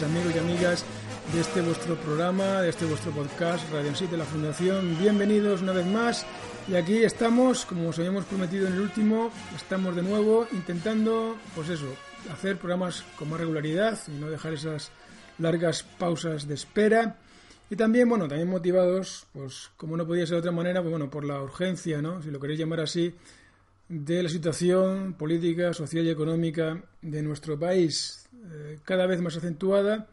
amigos y amigas de este vuestro programa, de este vuestro podcast Radio 7 de la Fundación. Bienvenidos una vez más y aquí estamos, como os habíamos prometido en el último, estamos de nuevo intentando, pues eso, hacer programas con más regularidad y no dejar esas largas pausas de espera. Y también, bueno, también motivados, pues como no podía ser de otra manera, pues bueno, por la urgencia, ¿no? Si lo queréis llamar así, de la situación política, social y económica de nuestro país, eh, cada vez más acentuada,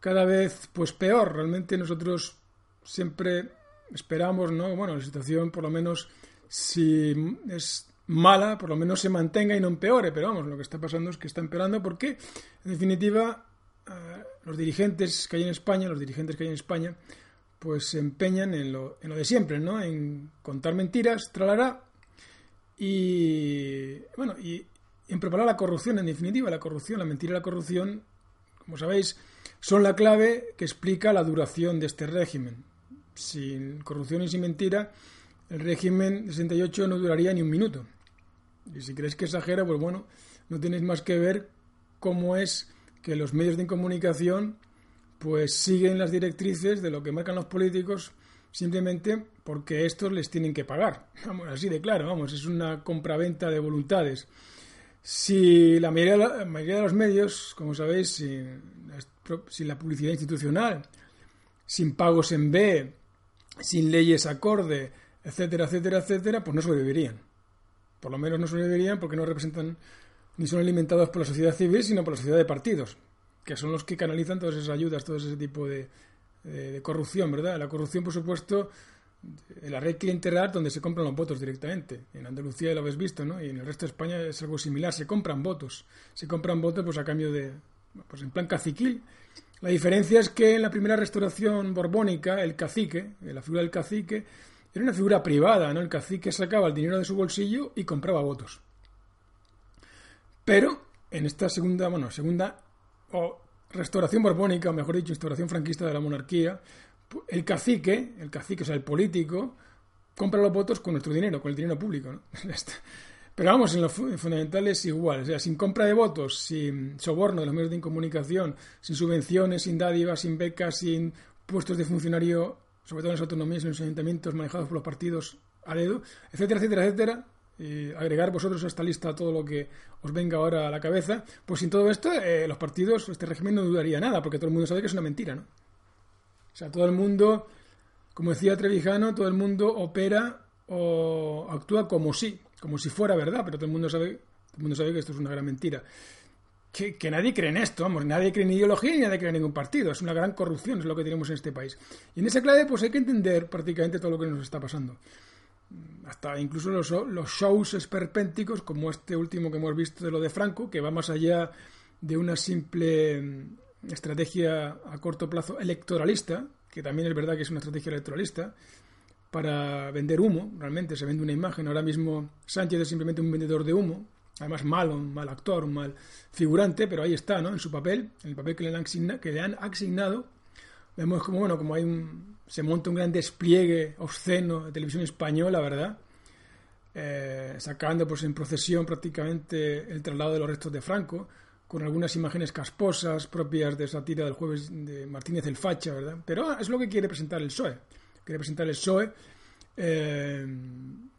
cada vez pues peor. Realmente nosotros siempre esperamos, ¿no? Bueno, la situación por lo menos si es mala, por lo menos se mantenga y no empeore, pero vamos, lo que está pasando es que está empeorando porque en definitiva eh, los dirigentes que hay en España, los dirigentes que hay en España, pues se empeñan en lo, en lo de siempre, ¿no? En contar mentiras, tralará, y bueno, y en preparar la corrupción, en definitiva, la corrupción, la mentira y la corrupción, como sabéis, son la clave que explica la duración de este régimen. Sin corrupción y sin mentira, el régimen de 68 no duraría ni un minuto. Y si creéis que exagera, pues bueno, no tenéis más que ver cómo es que los medios de comunicación pues siguen las directrices de lo que marcan los políticos simplemente porque estos les tienen que pagar. Vamos, así de claro, vamos, es una compraventa de voluntades. Si la mayoría, la mayoría de los medios, como sabéis, sin, sin, la publicidad institucional, sin pagos en B, sin leyes acorde, etcétera, etcétera, etcétera, pues no sobrevivirían. Por lo menos no sobrevivirían porque no representan ni son alimentados por la sociedad civil, sino por la sociedad de partidos, que son los que canalizan todas esas ayudas, todo ese tipo de, de, de corrupción, ¿verdad? La corrupción, por supuesto, la red clientelar donde se compran los votos directamente. En Andalucía lo habéis visto, ¿no? Y en el resto de España es algo similar, se compran votos. Se compran votos pues a cambio de pues en plan caciquil. La diferencia es que en la primera restauración borbónica el cacique, la figura del cacique era una figura privada, ¿no? El cacique sacaba el dinero de su bolsillo y compraba votos. Pero en esta segunda, bueno, segunda o restauración borbónica, o mejor dicho, instauración franquista de la monarquía, el cacique, el cacique, o sea, el político, compra los votos con nuestro dinero, con el dinero público. ¿no? Pero vamos, en lo fundamental es igual. O sea, sin compra de votos, sin soborno de los medios de comunicación, sin subvenciones, sin dádivas, sin becas, sin puestos de funcionario, sobre todo en las autonomías y en los ayuntamientos manejados por los partidos a dedo, etcétera, etcétera, etcétera. Y agregar vosotros a esta lista todo lo que os venga ahora a la cabeza. Pues sin todo esto, eh, los partidos, este régimen no dudaría nada, porque todo el mundo sabe que es una mentira, ¿no? O sea, todo el mundo, como decía Trevijano, todo el mundo opera o actúa como si, como si fuera verdad, pero todo el mundo sabe, todo el mundo sabe que esto es una gran mentira. Que, que, nadie cree en esto, vamos, nadie cree en ideología ni nadie cree en ningún partido. Es una gran corrupción, es lo que tenemos en este país. Y en esa clave, pues hay que entender prácticamente todo lo que nos está pasando. Hasta incluso los, los shows esperpénticos, como este último que hemos visto de lo de Franco, que va más allá de una simple estrategia a corto plazo electoralista, que también es verdad que es una estrategia electoralista, para vender humo, realmente se vende una imagen. Ahora mismo Sánchez es simplemente un vendedor de humo, además mal, un mal actor, un mal figurante, pero ahí está, ¿no? En su papel, en el papel que le han, asigna, que le han asignado. Vemos como, bueno, como hay un, se monta un gran despliegue obsceno de televisión española, ¿verdad? Eh, sacando pues en procesión prácticamente el traslado de los restos de Franco, con algunas imágenes casposas propias de esa tira del jueves de Martínez el Facha, ¿verdad? Pero es lo que quiere presentar el PSOE, quiere presentar el PSOE eh,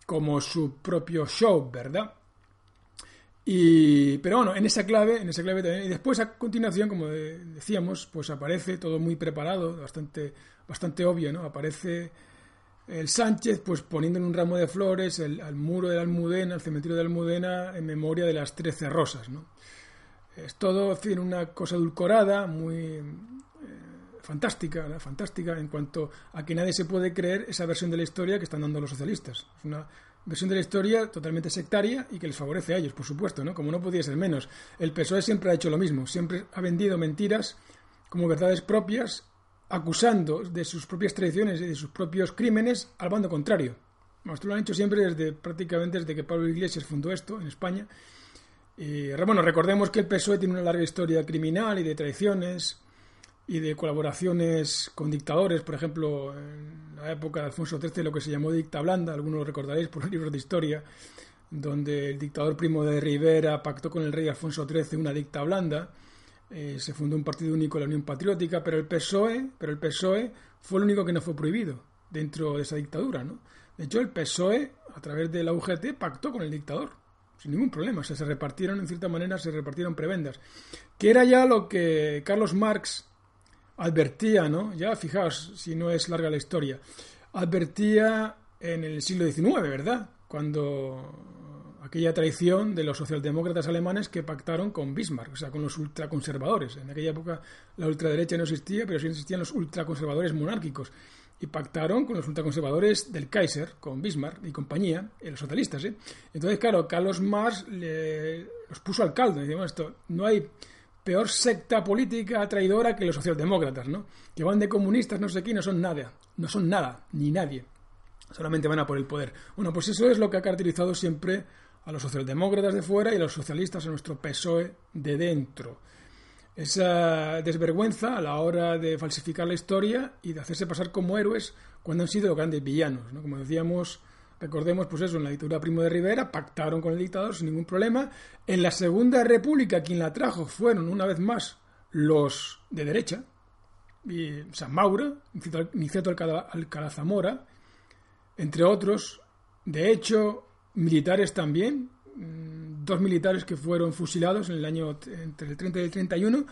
como su propio show, ¿verdad? Y, pero bueno, en esa clave, en esa clave también. Y después, a continuación, como decíamos, pues aparece todo muy preparado, bastante, bastante obvio, ¿no? Aparece el Sánchez, pues poniendo en un ramo de flores el, muro de la Almudena, al cementerio de Almudena, en memoria de las trece rosas, ¿no? Es todo, en una cosa edulcorada, muy eh, fantástica, fantástica en cuanto a que nadie se puede creer esa versión de la historia que están dando los socialistas. Es una versión de la historia totalmente sectaria y que les favorece a ellos, por supuesto, ¿no? Como no podía ser menos. El PSOE siempre ha hecho lo mismo, siempre ha vendido mentiras como verdades propias, acusando de sus propias traiciones y de sus propios crímenes al bando contrario. Esto lo han hecho siempre desde prácticamente desde que Pablo Iglesias fundó esto en España. Y bueno, recordemos que el PSOE tiene una larga historia criminal y de traiciones y de colaboraciones con dictadores, por ejemplo, en la época de Alfonso XIII, lo que se llamó dicta blanda, algunos lo recordaréis por los libros de historia, donde el dictador primo de Rivera pactó con el rey Alfonso XIII una dicta blanda, eh, se fundó un partido único, la Unión Patriótica, pero el PSOE, pero el PSOE fue el único que no fue prohibido dentro de esa dictadura, ¿no? De hecho, el PSOE, a través de la UGT, pactó con el dictador, sin ningún problema, se repartieron, en cierta manera, se repartieron prebendas, que era ya lo que Carlos Marx advertía, ¿no? Ya fijaos si no es larga la historia, advertía en el siglo XIX, ¿verdad? Cuando aquella traición de los socialdemócratas alemanes que pactaron con Bismarck, o sea, con los ultraconservadores. En aquella época la ultraderecha no existía, pero sí existían los ultraconservadores monárquicos. Y pactaron con los ultraconservadores del Kaiser, con Bismarck y compañía, los socialistas. ¿eh? Entonces, claro, Carlos Marx los puso al caldo. Decimos esto, no hay peor secta política traidora que los socialdemócratas, ¿no? Que van de comunistas, no sé qué, no son nada, no son nada, ni nadie. Solamente van a por el poder. Bueno, pues eso es lo que ha caracterizado siempre a los socialdemócratas de fuera y a los socialistas, a nuestro PSOE de dentro. Esa desvergüenza a la hora de falsificar la historia y de hacerse pasar como héroes cuando han sido grandes villanos, ¿no? Como decíamos Recordemos, pues eso, en la dictadura Primo de Rivera pactaron con el dictador sin ningún problema. En la Segunda República, quien la trajo fueron, una vez más, los de derecha, y San Mauro, Niceto Alcalá Zamora, entre otros. De hecho, militares también, mm, dos militares que fueron fusilados en el año entre el 30 y el 31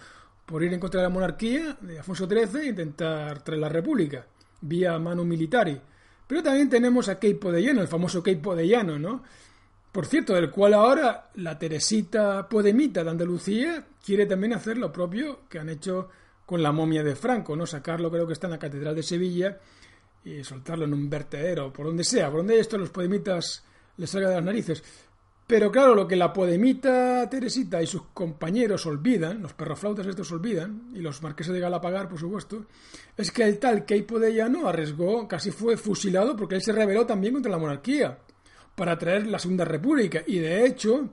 por ir en contra de la monarquía de Afonso XIII e intentar traer la república vía mano militari. Pero también tenemos a Keipo de el famoso Keipo de ¿no? Por cierto, del cual ahora la Teresita Podemita de Andalucía quiere también hacer lo propio que han hecho con la momia de Franco, ¿no? Sacarlo, creo que está en la Catedral de Sevilla, y soltarlo en un vertedero, por donde sea, por donde esto los podemitas les salga de las narices. Pero claro, lo que la podemita Teresita y sus compañeros olvidan, los perroflautas estos olvidan, y los marqueses de Galapagar, por supuesto, es que el tal Keipo de Llano arriesgó, casi fue fusilado porque él se rebeló también contra la monarquía para traer la Segunda República. Y de hecho,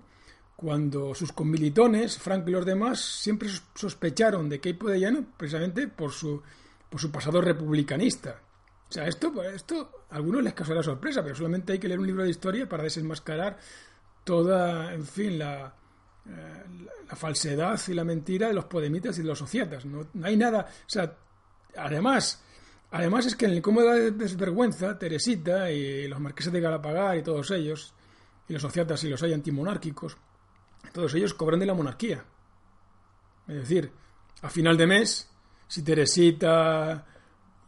cuando sus conmilitones, Franco y los demás, siempre sospecharon de Keipo de Llano precisamente por su, por su pasado republicanista. O sea, esto, esto a algunos les causará sorpresa, pero solamente hay que leer un libro de historia para desenmascarar toda, en fin, la, eh, la falsedad y la mentira de los podemitas y de los societas. No, hay nada, o sea, además, además es que en el cómodo de desvergüenza, Teresita y los marqueses de Galapagar y todos ellos, y los societas y los hay antimonárquicos, todos ellos cobran de la monarquía. Es decir, a final de mes, si Teresita,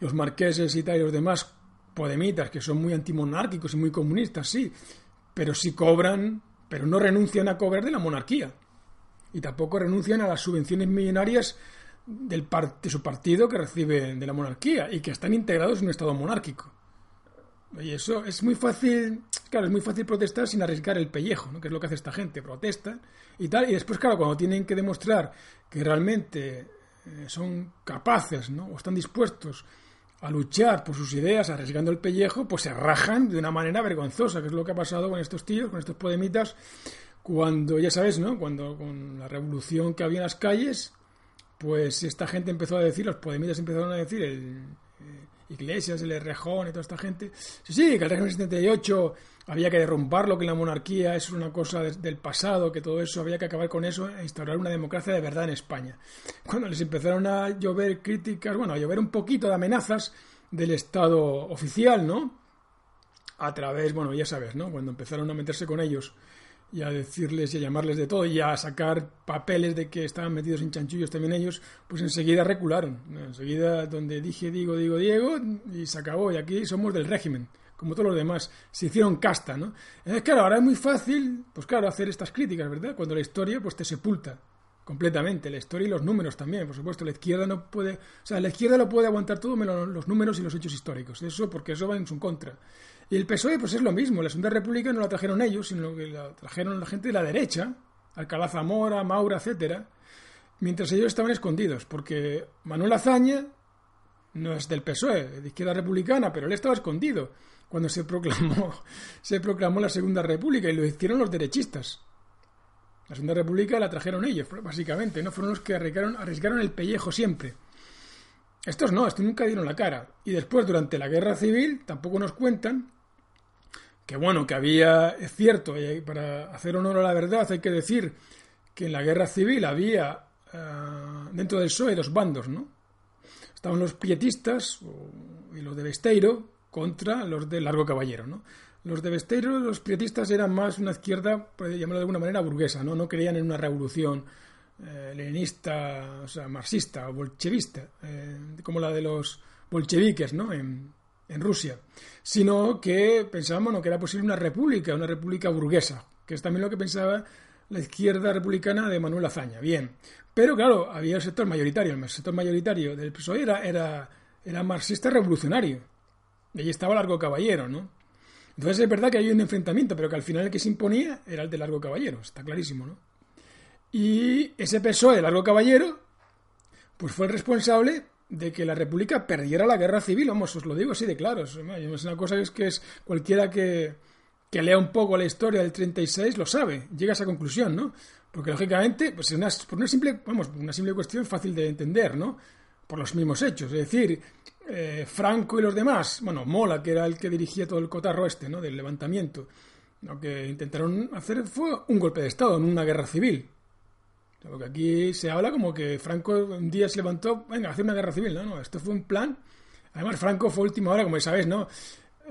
los marqueses y tal y los demás podemitas, que son muy antimonárquicos y muy comunistas, sí, pero si cobran pero no renuncian a cobrar de la monarquía. Y tampoco renuncian a las subvenciones millonarias del de su partido que reciben de la monarquía y que están integrados en un Estado monárquico. Y eso es muy fácil, claro, es muy fácil protestar sin arriesgar el pellejo, ¿no? que es lo que hace esta gente, protesta y tal, y después, claro, cuando tienen que demostrar que realmente eh, son capaces, ¿no? o están dispuestos a luchar por sus ideas, arriesgando el pellejo, pues se rajan de una manera vergonzosa, que es lo que ha pasado con estos tíos, con estos podemitas, cuando, ya sabes, ¿no? Cuando con la revolución que había en las calles, pues esta gente empezó a decir, los podemitas empezaron a decir, el, Iglesias, el Rejón y toda esta gente. Sí, sí, que el régimen 78 había que derrumbarlo, que la monarquía es una cosa del pasado, que todo eso había que acabar con eso e instaurar una democracia de verdad en España. Cuando les empezaron a llover críticas, bueno, a llover un poquito de amenazas, del Estado oficial, ¿no? A través, bueno, ya sabes, ¿no? Cuando empezaron a meterse con ellos y a decirles y a llamarles de todo y a sacar papeles de que estaban metidos en chanchullos también ellos, pues enseguida recularon. Enseguida donde dije digo, digo, Diego y se acabó. Y aquí somos del régimen, como todos los demás. Se hicieron casta, ¿no? Es claro, ahora es muy fácil, pues claro, hacer estas críticas, ¿verdad? Cuando la historia pues te sepulta completamente, la historia y los números también, por supuesto. La izquierda no puede, o sea, la izquierda lo puede aguantar todo menos los números y los hechos históricos. Eso porque eso va en su contra. Y el PSOE, pues es lo mismo. La Segunda República no la trajeron ellos, sino que la trajeron la gente de la derecha, Alcalá Zamora, Maura, etcétera, mientras ellos estaban escondidos, porque Manuel Azaña no es del PSOE, de izquierda republicana, pero él estaba escondido cuando se proclamó, se proclamó la Segunda República y lo hicieron los derechistas. La Segunda República la trajeron ellos, básicamente, no fueron los que arriesgaron, arriesgaron el pellejo siempre. Estos no, estos nunca dieron la cara. Y después, durante la guerra civil, tampoco nos cuentan que bueno, que había, es cierto, para hacer honor a la verdad hay que decir que en la guerra civil había eh, dentro del PSOE dos bandos, ¿no? Estaban los pietistas y los de Besteiro contra los de Largo Caballero, ¿no? Los de Besteiro, los pietistas eran más una izquierda, por llamarlo de alguna manera, burguesa, ¿no? No creían en una revolución eh, leninista, o sea, marxista o bolchevista, eh, como la de los bolcheviques, ¿no? En, en Rusia, sino que pensábamos que era posible una república, una república burguesa, que es también lo que pensaba la izquierda republicana de Manuel Azaña. Bien, pero claro, había el sector mayoritario, el sector mayoritario del PSOE era, era, era marxista revolucionario, y allí estaba Largo Caballero, ¿no? Entonces es verdad que hay un enfrentamiento, pero que al final el que se imponía era el de Largo Caballero, está clarísimo, ¿no? Y ese PSOE Largo Caballero, pues fue el responsable de que la República perdiera la guerra civil, vamos, os lo digo así de claro. Es una cosa que es que es cualquiera que, que lea un poco la historia del 36 lo sabe, llega a esa conclusión, ¿no? Porque lógicamente, pues una, por una simple, vamos, una simple cuestión fácil de entender, ¿no? Por los mismos hechos. Es decir, eh, Franco y los demás, bueno, Mola, que era el que dirigía todo el cotarro este, ¿no? Del levantamiento, lo que intentaron hacer fue un golpe de Estado, en una guerra civil. Porque aquí se habla como que Franco un día se levantó, venga, hacer una guerra civil, ¿no? No, esto fue un plan. Además, Franco fue última hora, como sabéis, ¿no?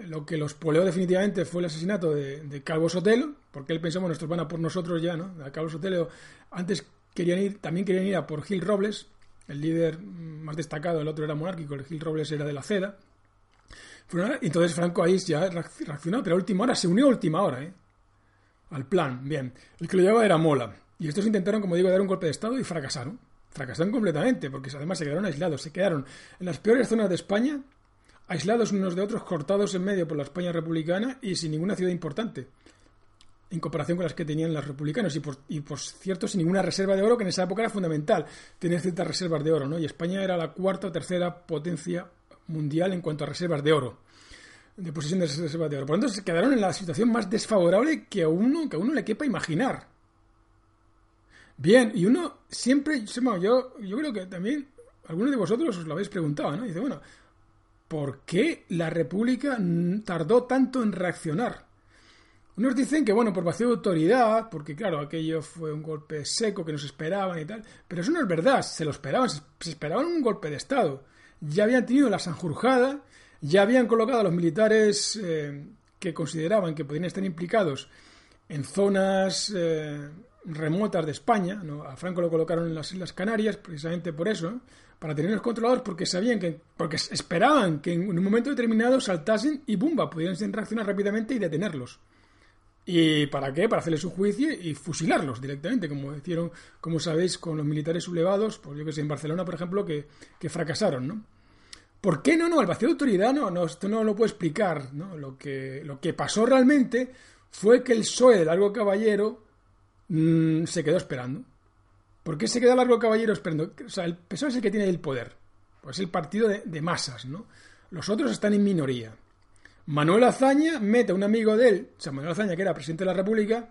Lo que los poleó definitivamente fue el asesinato de, Calvo Sotelo, porque él pensó, bueno, estos van a por nosotros ya, ¿no? A Calvo Sotelo antes querían ir, también querían ir a por Gil Robles, el líder más destacado, el otro era monárquico, el Gil Robles era de la CEDA. Entonces Franco ahí ya reaccionó, pero a última hora se unió a última hora, ¿eh? Al plan, bien. El que lo llevaba era Mola. Y estos intentaron, como digo, dar un golpe de Estado y fracasaron. Fracasaron completamente, porque además se quedaron aislados. Se quedaron en las peores zonas de España, aislados unos de otros, cortados en medio por la España republicana y sin ninguna ciudad importante, en comparación con las que tenían los republicanos. Y por, y por cierto, sin ninguna reserva de oro, que en esa época era fundamental tener ciertas reservas de oro, ¿no? Y España era la cuarta o tercera potencia mundial en cuanto a reservas de oro de posesión de reservas de oro. Por lo tanto, se quedaron en la situación más desfavorable que a uno, que a uno le quepa imaginar. Bien, y uno siempre, yo, yo creo que también algunos de vosotros os lo habéis preguntado, ¿no? dice, bueno, ¿por qué la República tardó tanto en reaccionar? Unos dicen que, bueno, por vacío de autoridad, porque claro, aquello fue un golpe seco que nos esperaban y tal, pero eso no es verdad, se lo esperaban, se esperaban un golpe de Estado. Ya habían tenido la sanjurjada, ya habían colocado a los militares eh, que consideraban que podían estar implicados en zonas eh, remotas de España. A Franco lo colocaron en las Islas Canarias precisamente por eso, para tenerlos controlados porque sabían que, porque esperaban que en un momento determinado saltasen y ¡bumba! pudieran reaccionar rápidamente y detenerlos. ¿Y para qué? Para hacerles un juicio y fusilarlos directamente, como hicieron, como sabéis, con los militares sublevados, pues yo que sé, en Barcelona, por ejemplo, que, que fracasaron, ¿no? ¿Por qué no? No, el vacío de autoridad no, no, esto no lo puedo explicar, ¿no? Lo que, lo que pasó realmente fue que el PSOE de Largo Caballero Mm, se quedó esperando. ¿Por qué se quedó largo caballero esperando? O sea, el PSOE es el que tiene el poder. Pues el partido de, masas, ¿no? Los otros están en minoría. Manuel Azaña mete a un amigo de él, o sea, Manuel Azaña, que era presidente de la República,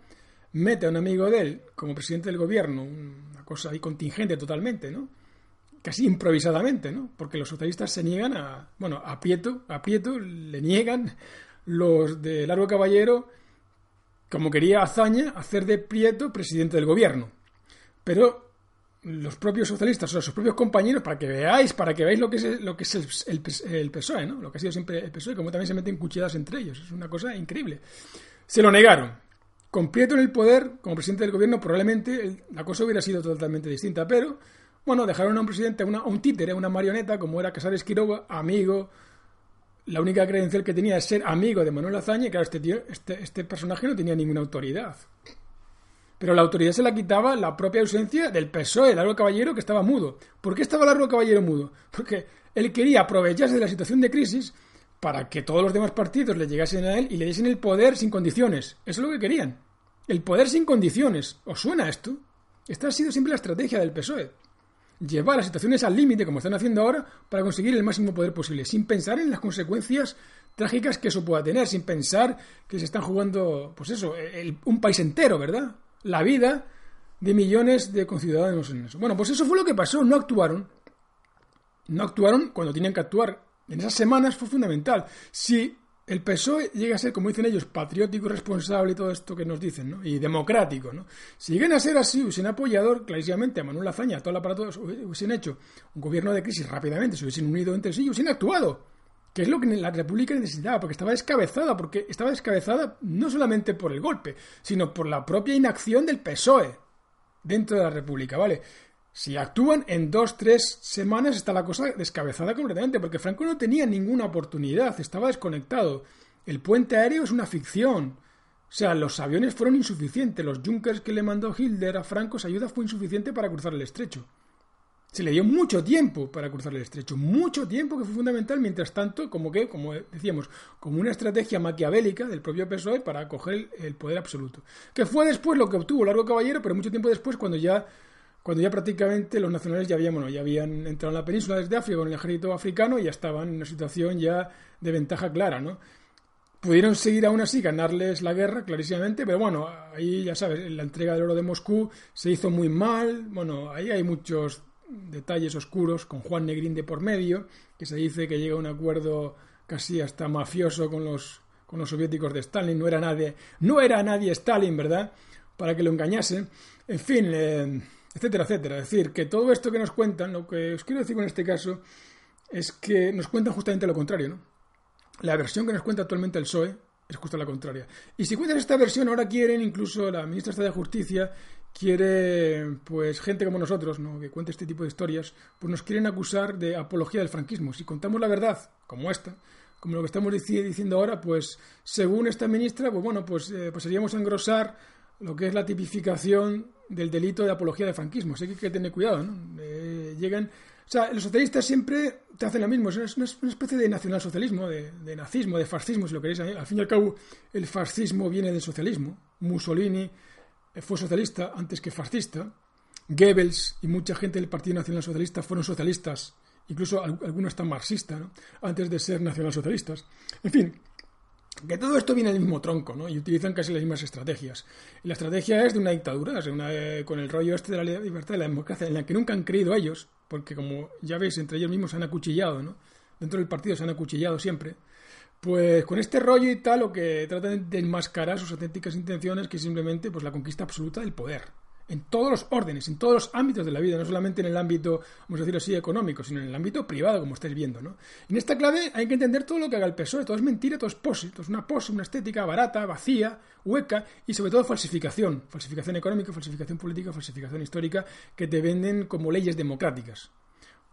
mete a un amigo de él como presidente del gobierno, una cosa ahí contingente totalmente, ¿no? Casi improvisadamente, ¿no? Porque los socialistas se niegan a, bueno, a Pieto a Pieto le niegan los de Largo Caballero como quería Azaña hacer de Prieto presidente del gobierno. Pero los propios socialistas o sus propios compañeros para que veáis, para que veáis lo que es, lo que es el, PSOE, ¿no? Lo que ha sido siempre el PSOE, como también se meten cuchilladas entre ellos. Es una cosa increíble. Se lo negaron. Con Prieto en el poder, como presidente del gobierno, probablemente la cosa hubiera sido totalmente distinta, pero, bueno, dejaron a un presidente, a, un títere, a una marioneta, como era Casares Quiroga, amigo, la única credencial que tenía es ser amigo de Manuel Azaña, y claro, este, este, este personaje no tenía ninguna autoridad. Pero la autoridad se la quitaba la propia ausencia del PSOE, Largo Caballero, que estaba mudo. ¿Por qué estaba Largo Caballero mudo? Porque él quería aprovecharse de la situación de crisis para que todos los demás partidos le llegasen a él y le diesen el poder sin condiciones. Eso es lo que querían. El poder sin condiciones. ¿Os suena esto? Esta ha sido siempre la estrategia del PSOE. Llevar las situaciones al límite, como están haciendo ahora, para conseguir el máximo poder posible, sin pensar en las consecuencias trágicas que eso pueda tener, sin pensar que se están jugando, pues eso, un país entero, ¿verdad? La vida de millones de conciudadanos en eso. Bueno, pues eso fue lo que pasó, no actuaron. No actuaron cuando tenían que actuar. En esas semanas fue fundamental. Si el PSOE llega a ser, como dicen ellos, patriótico, responsable y todo esto que nos dicen, ¿no? Y democrático, ¿no? Si llegan a ser así, hubiesen apoyado clarísimamente a Manuel Lazaña, a todo el aparato, hubiesen hecho un gobierno de crisis rápidamente, se hubiesen unido entre sí y hubiesen actuado que es lo que la República necesitaba, porque estaba descabezada, porque estaba descabezada no solamente por el golpe, sino por la propia inacción del PSOE dentro de la República, ¿vale? Si actúan en dos, tres semanas está la cosa descabezada completamente, porque Franco no tenía ninguna oportunidad, estaba desconectado. El puente aéreo es una ficción. O sea, los aviones fueron insuficientes, los Junkers que le mandó Hilder a Franco, esa ayuda fue insuficiente para cruzar el estrecho. Se le dio mucho tiempo para cruzar el estrecho, mucho tiempo que fue fundamental, mientras tanto, como que, como decíamos, como una estrategia maquiavélica del propio PSOE para coger el poder absoluto. Que fue después lo que obtuvo Largo Caballero, pero mucho tiempo después, cuando ya, cuando ya prácticamente los nacionales ya habían, ya habían entrado en la península desde África con el ejército africano y ya estaban en una situación ya de ventaja clara, ¿no? Pudieron seguir aún así, ganarles la guerra, clarísimamente, pero bueno, ahí ya sabes, la entrega del oro de Moscú se hizo muy mal, bueno, ahí hay muchos detalles oscuros con Juan Negrín de por medio, que se dice que llega a un acuerdo casi hasta mafioso con los, con los soviéticos de Stalin, no era nadie, no era nadie Stalin, ¿verdad? Para que lo engañasen. En fin, eh, etcétera, etcétera. Es decir, que todo esto que nos cuentan, lo que os quiero decir con este caso, es que nos cuentan justamente lo contrario, ¿no? La versión que nos cuenta actualmente el PSOE es justo la contraria. Y si cuentan esta versión, ahora quieren, incluso la ministra de Justicia quiere, pues, gente como nosotros, ¿no? que cuente este tipo de historias, pues nos quieren acusar de apología del franquismo. Si contamos la verdad, como esta, como lo que estamos diciendo ahora, pues, según esta ministra, pues bueno, pues eh, pasaríamos a engrosar lo que es la tipificación del delito de apología del franquismo. Así que hay que tener cuidado. Eh, llegan... O sea, los socialistas siempre te hacen lo mismo, es una, especie de nacionalsocialismo, de, de nazismo, de fascismo, si lo queréis. Al fin y al cabo, el fascismo viene del socialismo. Mussolini fue socialista antes que fascista. Goebbels y mucha gente del Partido Nacional Socialista fueron socialistas, incluso algunos están marxistas, antes de ser nacionalsocialistas. En fin, que todo esto viene del mismo tronco, ¿no? Y utilizan casi las mismas estrategias. Y la estrategia es de una dictadura, eh, con el rollo este de la libertad y la democracia, en la que nunca han creído ellos, porque como ya veis, entre ellos mismos se han acuchillado, ¿no? Dentro del partido se han acuchillado siempre. Pues con este rollo y tal, lo que tratan de enmascarar sus auténticas intenciones, que es simplemente pues, la conquista absoluta del poder. En todos los órdenes, en todos los ámbitos de la vida, no solamente en el ámbito, vamos a decirlo así, económico, sino en el ámbito privado, como estáis viendo, ¿no? En esta clave hay que entender todo lo que haga el PSOE, todo es mentira, todo es pose, todo es una pose, una estética barata, vacía, hueca y sobre todo falsificación, falsificación económica, falsificación política, falsificación histórica, que te venden como leyes democráticas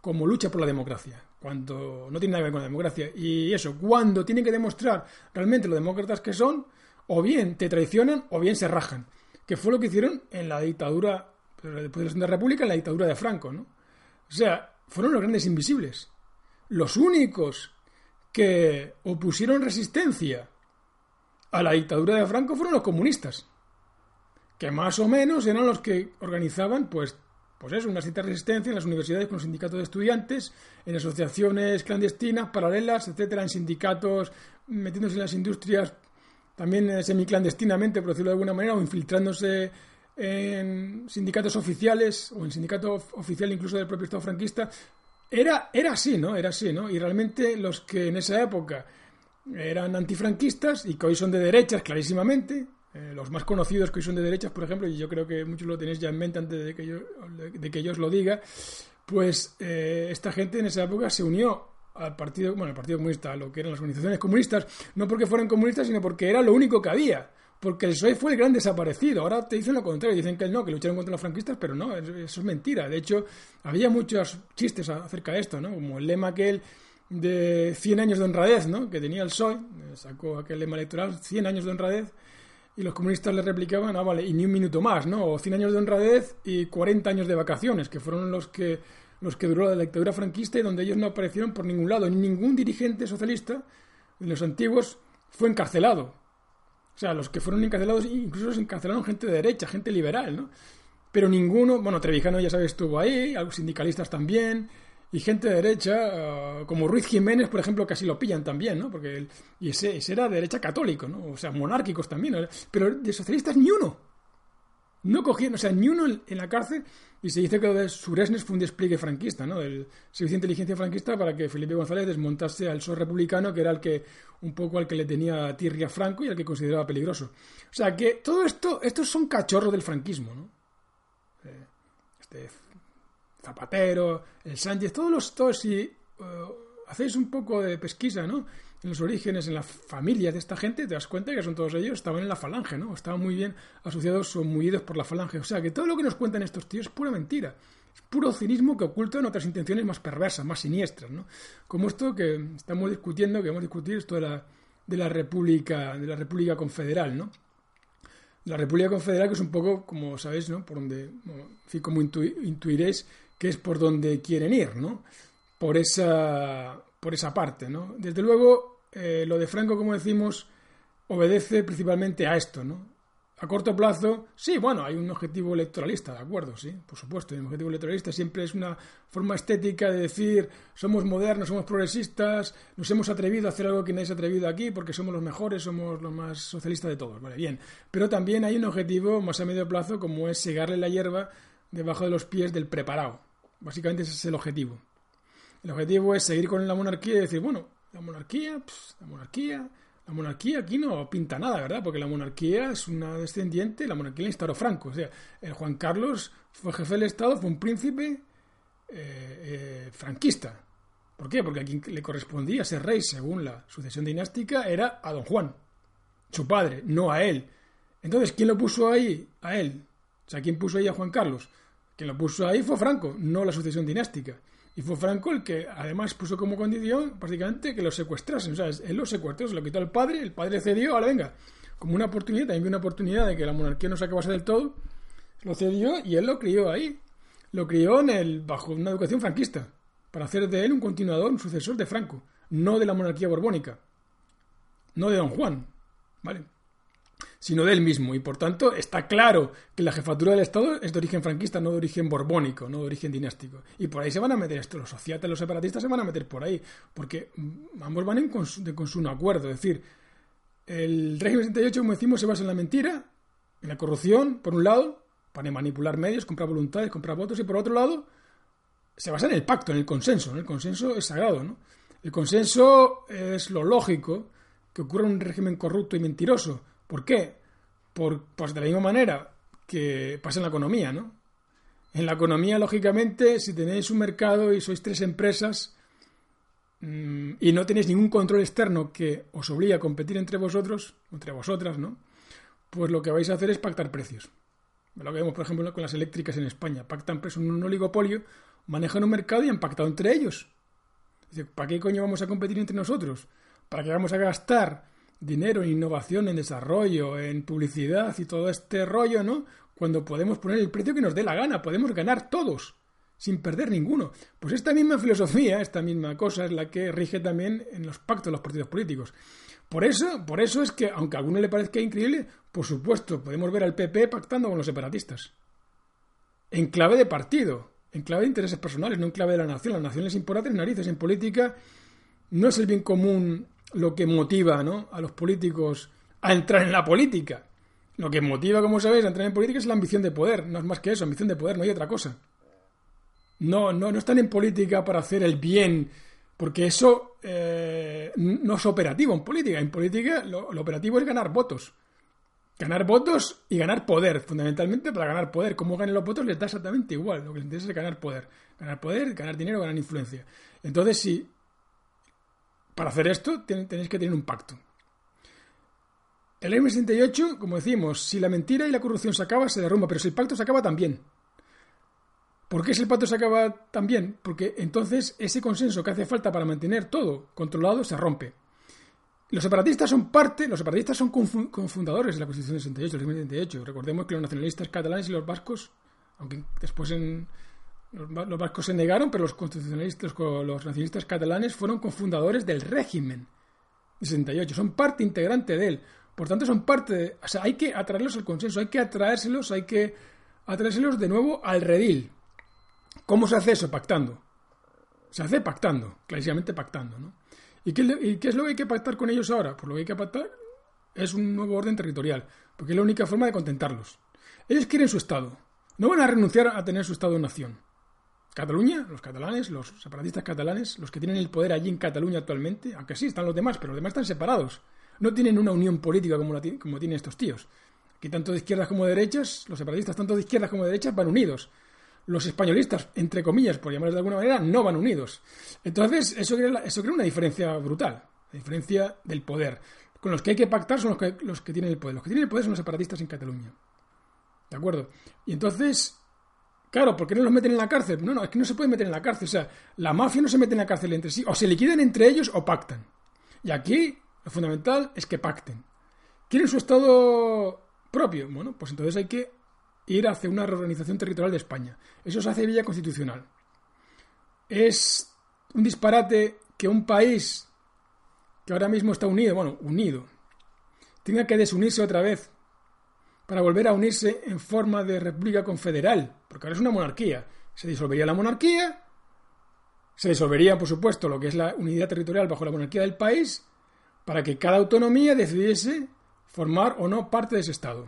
como lucha por la democracia, cuando no tiene nada que ver con la democracia. Y eso, cuando tienen que demostrar realmente los demócratas que son, o bien te traicionan o bien se rajan. Que fue lo que hicieron en la dictadura, después de la Segunda República, en la dictadura de Franco, ¿no? O sea, fueron los grandes invisibles. Los únicos que opusieron resistencia a la dictadura de Franco fueron los comunistas, que más o menos eran los que organizaban pues pues es una cierta resistencia en las universidades con sindicatos de estudiantes, en asociaciones clandestinas, paralelas, etcétera, en sindicatos, metiéndose en las industrias también eh, semiclandestinamente, por decirlo de alguna manera, o infiltrándose en sindicatos oficiales o en sindicato oficial incluso del propio Estado franquista. Era, era así, ¿no? Era así, ¿no? Y realmente los que en esa época eran antifranquistas y que hoy son de derechas clarísimamente, Eh, los más conocidos que hoy son de derechas, por ejemplo, y yo creo que muchos lo tenéis ya en mente antes de que yo, de que yo os lo diga, pues eh, esta gente en esa época se unió al partido, bueno, al Partido Comunista, a lo que eran las organizaciones comunistas, no porque fueran comunistas, sino porque era lo único que había. Porque el PSOE fue el gran desaparecido. Ahora te dicen lo contrario, dicen que no, que lucharon contra los franquistas, pero no, eso es mentira. De hecho, había muchos chistes acerca de esto, ¿no? Como el lema aquel de 100 años de honradez, ¿no? Que tenía el PSOE, sacó aquel lema electoral, 100 años de honradez, y los comunistas le replicaban, ah, vale, y ni un minuto más, ¿no? O 100 años de honradez y 40 años de vacaciones, que fueron los que, los que duró la dictadura franquista y donde ellos no aparecieron por ningún lado. Ningún dirigente socialista de los antiguos fue encarcelado. O sea, los que fueron encarcelados, incluso los encarcelaron gente de derecha, gente liberal, ¿no? Pero ninguno, bueno, Trevijano ya sabes estuvo ahí, algunos sindicalistas también, y gente de derecha, ah, como Ruiz Jiménez, por ejemplo, casi lo pillan también, ¿no? Porque y ese, era de derecha católico, ¿no? O sea, monárquicos también, pero de socialistas ni uno. No cogieron, o sea, ni uno en la cárcel, y se dice que lo de Suresnes fue un despliegue franquista, ¿no? Del servicio inteligencia franquista para que Felipe González desmontase al sol republicano, que era el que, un poco al que le tenía tirria Franco y al que consideraba peligroso. O sea, que todo esto, estos son cachorros del franquismo, ¿no? Eh, este Zapatero, el Sánchez, todos los, todos, si eh, hacéis un poco de pesquisa, ¿no? En los orígenes, en la familia de esta gente, te das cuenta que son todos ellos, estaban en la falange, ¿no? Estaban muy bien asociados o muy por la falange. O sea, que todo lo que nos cuentan estos tíos es pura mentira. Es puro cinismo que ocultan otras intenciones más perversas, más siniestras, ¿no? Como esto que estamos discutiendo, que vamos a discutir, esto de la, de la República, de la República Confederal, ¿no? La República Confederal, que es un poco, como sabéis, ¿no? Por donde, como intuiréis, que es por donde quieren ir, ¿no? Por esa, por esa parte, ¿no? Desde luego, eh, lo de Franco, como decimos, obedece principalmente a esto, ¿no? A corto plazo, sí, bueno, hay un objetivo electoralista, de acuerdo, sí, por supuesto, hay un objetivo electoralista siempre es una forma estética de decir somos modernos, somos progresistas, nos hemos atrevido a hacer algo que nadie se ha atrevido aquí porque somos los mejores, somos los más socialistas de todos, vale, bien. Pero también hay un objetivo más a medio plazo como es segarle la hierba debajo de los pies del preparado. Básicamente ese es el objetivo. El objetivo es seguir con la monarquía y decir, bueno, la monarquía, la monarquía, la monarquía aquí no pinta nada, ¿verdad? Porque la monarquía es una descendiente, la monarquía la instauró Franco. O sea, el Juan Carlos fue jefe del Estado, fue un príncipe eh, eh, franquista. ¿Por qué? Porque a quien le correspondía ser rey según la sucesión dinástica era a don Juan, su padre, no a él. Entonces, ¿quién lo puso ahí? A él. O sea, ¿quién puso ahí a Juan Carlos? Quien lo puso ahí fue Franco, no la sucesión dinástica. Y fue Franco el que además puso como condición prácticamente que lo secuestrasen. O sea, él lo secuestró, se lo quitó al padre, el padre cedió, ahora venga, como una oportunidad, también una oportunidad de que la monarquía no se acabase del todo, lo cedió y él lo crió ahí. Lo crió en el, bajo una educación franquista, para hacer de él un continuador, un sucesor de Franco, no de la monarquía borbónica, no de Don Juan. ¿Vale? Sino de él mismo. Y por tanto, está claro que la jefatura del Estado es de origen franquista, no de origen borbónico, no de origen dinástico. Y por ahí se van a meter esto, los sociatas, los separatistas se van a meter por ahí, porque ambos van en de consumo acuerdo. Es decir, el régimen 78, como decimos, se basa en la mentira, en la corrupción, por un lado, para manipular medios, comprar voluntades, comprar votos, y por otro lado, se basa en el pacto, en el consenso. El consenso es sagrado, ¿no? El consenso es lo lógico que ocurra en un régimen corrupto y mentiroso ¿Por qué? Por, pues de la misma manera que pasa en la economía, ¿no? En la economía, lógicamente, si tenéis un mercado y sois tres empresas mm, y no tenéis ningún control externo que os obligue a competir entre vosotros, entre vosotras, ¿no? Pues lo que vais a hacer es pactar precios. Lo que vemos, por ejemplo, con las eléctricas en España. Pactan precios en un oligopolio, manejan un mercado y han pactado entre ellos. ¿Para qué coño vamos a competir entre nosotros? ¿Para qué vamos a gastar dinero en innovación, en desarrollo, en publicidad y todo este rollo, ¿no? Cuando podemos poner el precio que nos dé la gana, podemos ganar todos, sin perder ninguno. Pues esta misma filosofía, esta misma cosa es la que rige también en los pactos de los partidos políticos. Por eso, por eso es que, aunque a alguno le parezca increíble, por supuesto, podemos ver al PP pactando con los separatistas. En clave de partido, en clave de intereses personales, no en clave de la nación. La nación les importa tres narices. En política no es el bien común lo que motiva ¿no? a los políticos a entrar en la política. Lo que motiva, como sabéis, a entrar en política es la ambición de poder. No es más que eso, ambición de poder, no hay otra cosa. No, no, no están en política para hacer el bien, porque eso eh, no es operativo en política. En política lo, operativo es ganar votos. ganar votos y ganar poder, fundamentalmente para ganar poder. Como ganen los votos les da exactamente igual, lo que les interesa es ganar poder. Ganar poder, ganar dinero, ganar influencia. Entonces, si para hacer esto tenéis que tener un pacto. El M68, como decimos, si la mentira y la corrupción se acaba, se derrumba, pero si el pacto se acaba también. ¿Por qué si el pacto se acaba también? Porque entonces ese consenso que hace falta para mantener todo controlado se rompe. Los separatistas son parte, los separatistas son confundadores de la Constitución del 68, del 68. Recordemos que los nacionalistas catalanes y los vascos, aunque después en, los, vascos se negaron, pero los constitucionalistas, los nacionalistas catalanes fueron confundadores del régimen del 68, son parte integrante de él. Por tanto, son parte de... O sea, hay que atraerlos al consenso, hay que atraérselos, hay que atraérselos de nuevo al redil. ¿Cómo se hace eso? Pactando. Se hace pactando, clarísimamente pactando, ¿no? ¿Y qué, qué, es lo que hay que pactar con ellos ahora? Pues lo que hay que pactar es un nuevo orden territorial, porque es la única forma de contentarlos. Ellos quieren su Estado. No van a renunciar a tener su Estado-nación. Cataluña, los catalanes, los separatistas catalanes, los que tienen el poder allí en Cataluña actualmente, aunque sí, están los demás, pero los demás están separados. No tienen una unión política como, la, como tienen estos tíos. Aquí tanto de izquierdas como de derechas, los separatistas tanto de izquierdas como de derechas van unidos. Los españolistas, entre comillas, por llamarlos de alguna manera, no van unidos. Entonces, eso crea, eso crea una diferencia brutal, la diferencia del poder. Con los que hay que pactar son los que, los que tienen el poder. Los que tienen el poder son los separatistas en Cataluña. ¿De acuerdo? Y entonces, Claro, ¿por qué no los meten en la cárcel? No, no, es que no se puede meter en la cárcel. O sea, la mafia no se mete en la cárcel entre sí. O se liquidan entre ellos o pactan. Y aquí lo fundamental es que pacten. ¿Quieren su Estado propio? Bueno, pues entonces hay que ir hacia una reorganización territorial de España. Eso se hace vía constitucional. Es un disparate que un país que ahora mismo está unido, bueno, unido, tenga que desunirse otra vez para volver a unirse en forma de república confederal, porque ahora es una monarquía. Se disolvería la monarquía, se disolvería, por supuesto, lo que es la unidad territorial bajo la monarquía del país, para que cada autonomía decidiese formar o no parte de ese Estado.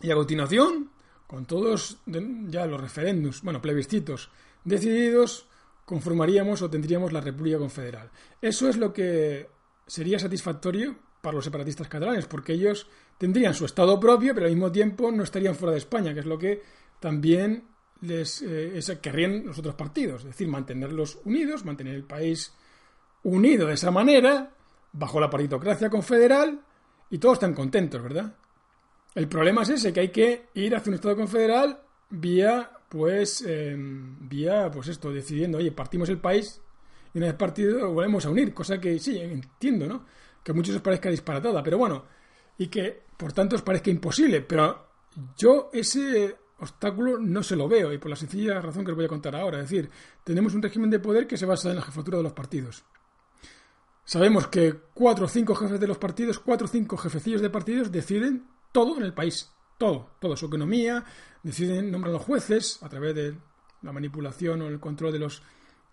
Y a continuación, con todos ya los referéndums, bueno, plebiscitos decididos, conformaríamos o tendríamos la República Confederal. Eso es lo que sería satisfactorio para los separatistas catalanes, porque ellos tendrían su Estado propio, pero al mismo tiempo no estarían fuera de España, que es lo que también les eh, querrían los otros partidos, es decir, mantenerlos unidos, mantener el país unido de esa manera, bajo la paritocracia confederal, y todos están contentos, ¿verdad? El problema es ese, que hay que ir hacia un Estado confederal vía, pues, em, vía, pues esto, decidiendo, oye, partimos el país y una vez partido volvemos a unir, cosa que sí, entiendo, ¿no? Que a muchos os parezca disparatada, pero bueno, y que por tanto os parezca imposible, pero yo ese obstáculo no se lo veo y por la sencilla razón que os voy a contar ahora. Es decir, tenemos un régimen de poder que se basa en la jefatura de los partidos. Sabemos que cuatro o cinco jefes de los partidos, cuatro o cinco jefecillos de partidos deciden todo en el país. Todo, todo su economía, deciden, nombrar los jueces a través de la manipulación o el control de los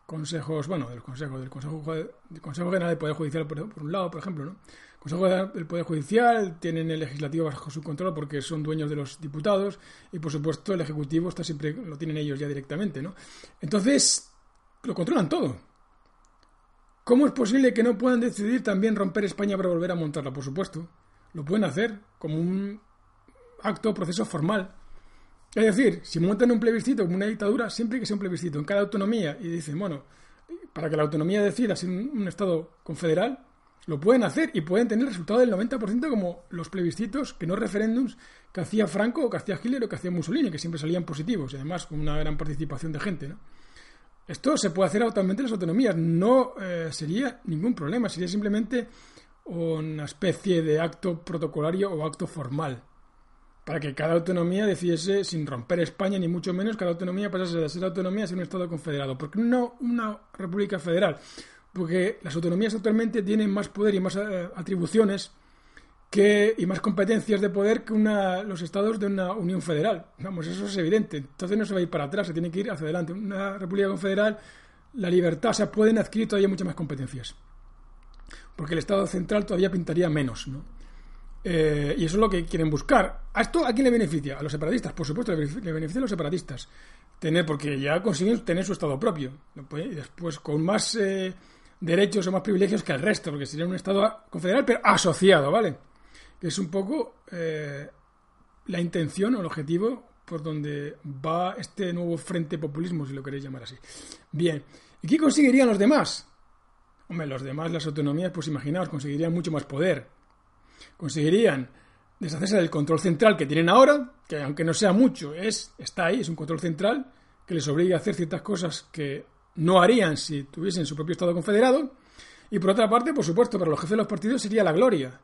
consejos, bueno, del consejo, del Consejo, del consejo General del Poder Judicial, por, un lado, por ejemplo, ¿no? Consejo del Poder Judicial tienen el legislativo bajo su control porque son dueños de los diputados y, por supuesto, el ejecutivo está siempre lo tienen ellos ya directamente, ¿no? Entonces, lo controlan todo. ¿Cómo es posible que no puedan decidir también romper España para volver a montarla? Por supuesto, lo pueden hacer como un acto, proceso formal es decir, si montan un plebiscito como una dictadura, siempre que sea un plebiscito en cada autonomía y dicen, bueno, para que la autonomía decida ser un, Estado confederal, lo pueden hacer y pueden tener resultado del 90% como los plebiscitos, que no referéndums, que hacía Franco o que hacía Hitler o que hacía Mussolini, que siempre salían positivos y además con una gran participación de gente. ¿no? Esto se puede hacer actualmente en las autonomías, no eh, sería ningún problema, sería simplemente una especie de acto protocolario o acto formal para que cada autonomía decidiese, sin romper España, ni mucho menos, cada autonomía pasase de ser autonomía a ser un Estado confederado. ¿Por qué no una república federal? Porque las autonomías actualmente tienen más poder y más eh, atribuciones que, y más competencias de poder que una, los estados de una unión federal. Vamos, eso es evidente. Entonces no se va a ir para atrás, se tiene que ir hacia adelante. Una república confederal, la libertad, o sea, pueden adquirir todavía muchas más competencias. Porque el Estado central todavía pintaría menos, ¿no? Eh, y eso es lo que quieren buscar. ¿A esto a quién le beneficia? A los separatistas, por supuesto, le beneficia a los separatistas. Tener, porque ya consiguen tener su Estado propio. Y después con más eh, derechos o más privilegios que el resto, porque sería un Estado confederal, pero asociado, ¿vale? que es un poco eh, la intención o el objetivo por donde va este nuevo frente populismo, si lo queréis llamar así. Bien, ¿y qué conseguirían los demás? Hombre, los demás, las autonomías, pues imaginaos, conseguirían mucho más poder. Conseguirían deshacerse del control central que tienen ahora, que aunque no sea mucho, es, está ahí, es un control central que les obliga a hacer ciertas cosas que no harían si tuviesen su propio Estado confederado. Y por otra parte, por supuesto, para los jefes de los partidos sería la gloria,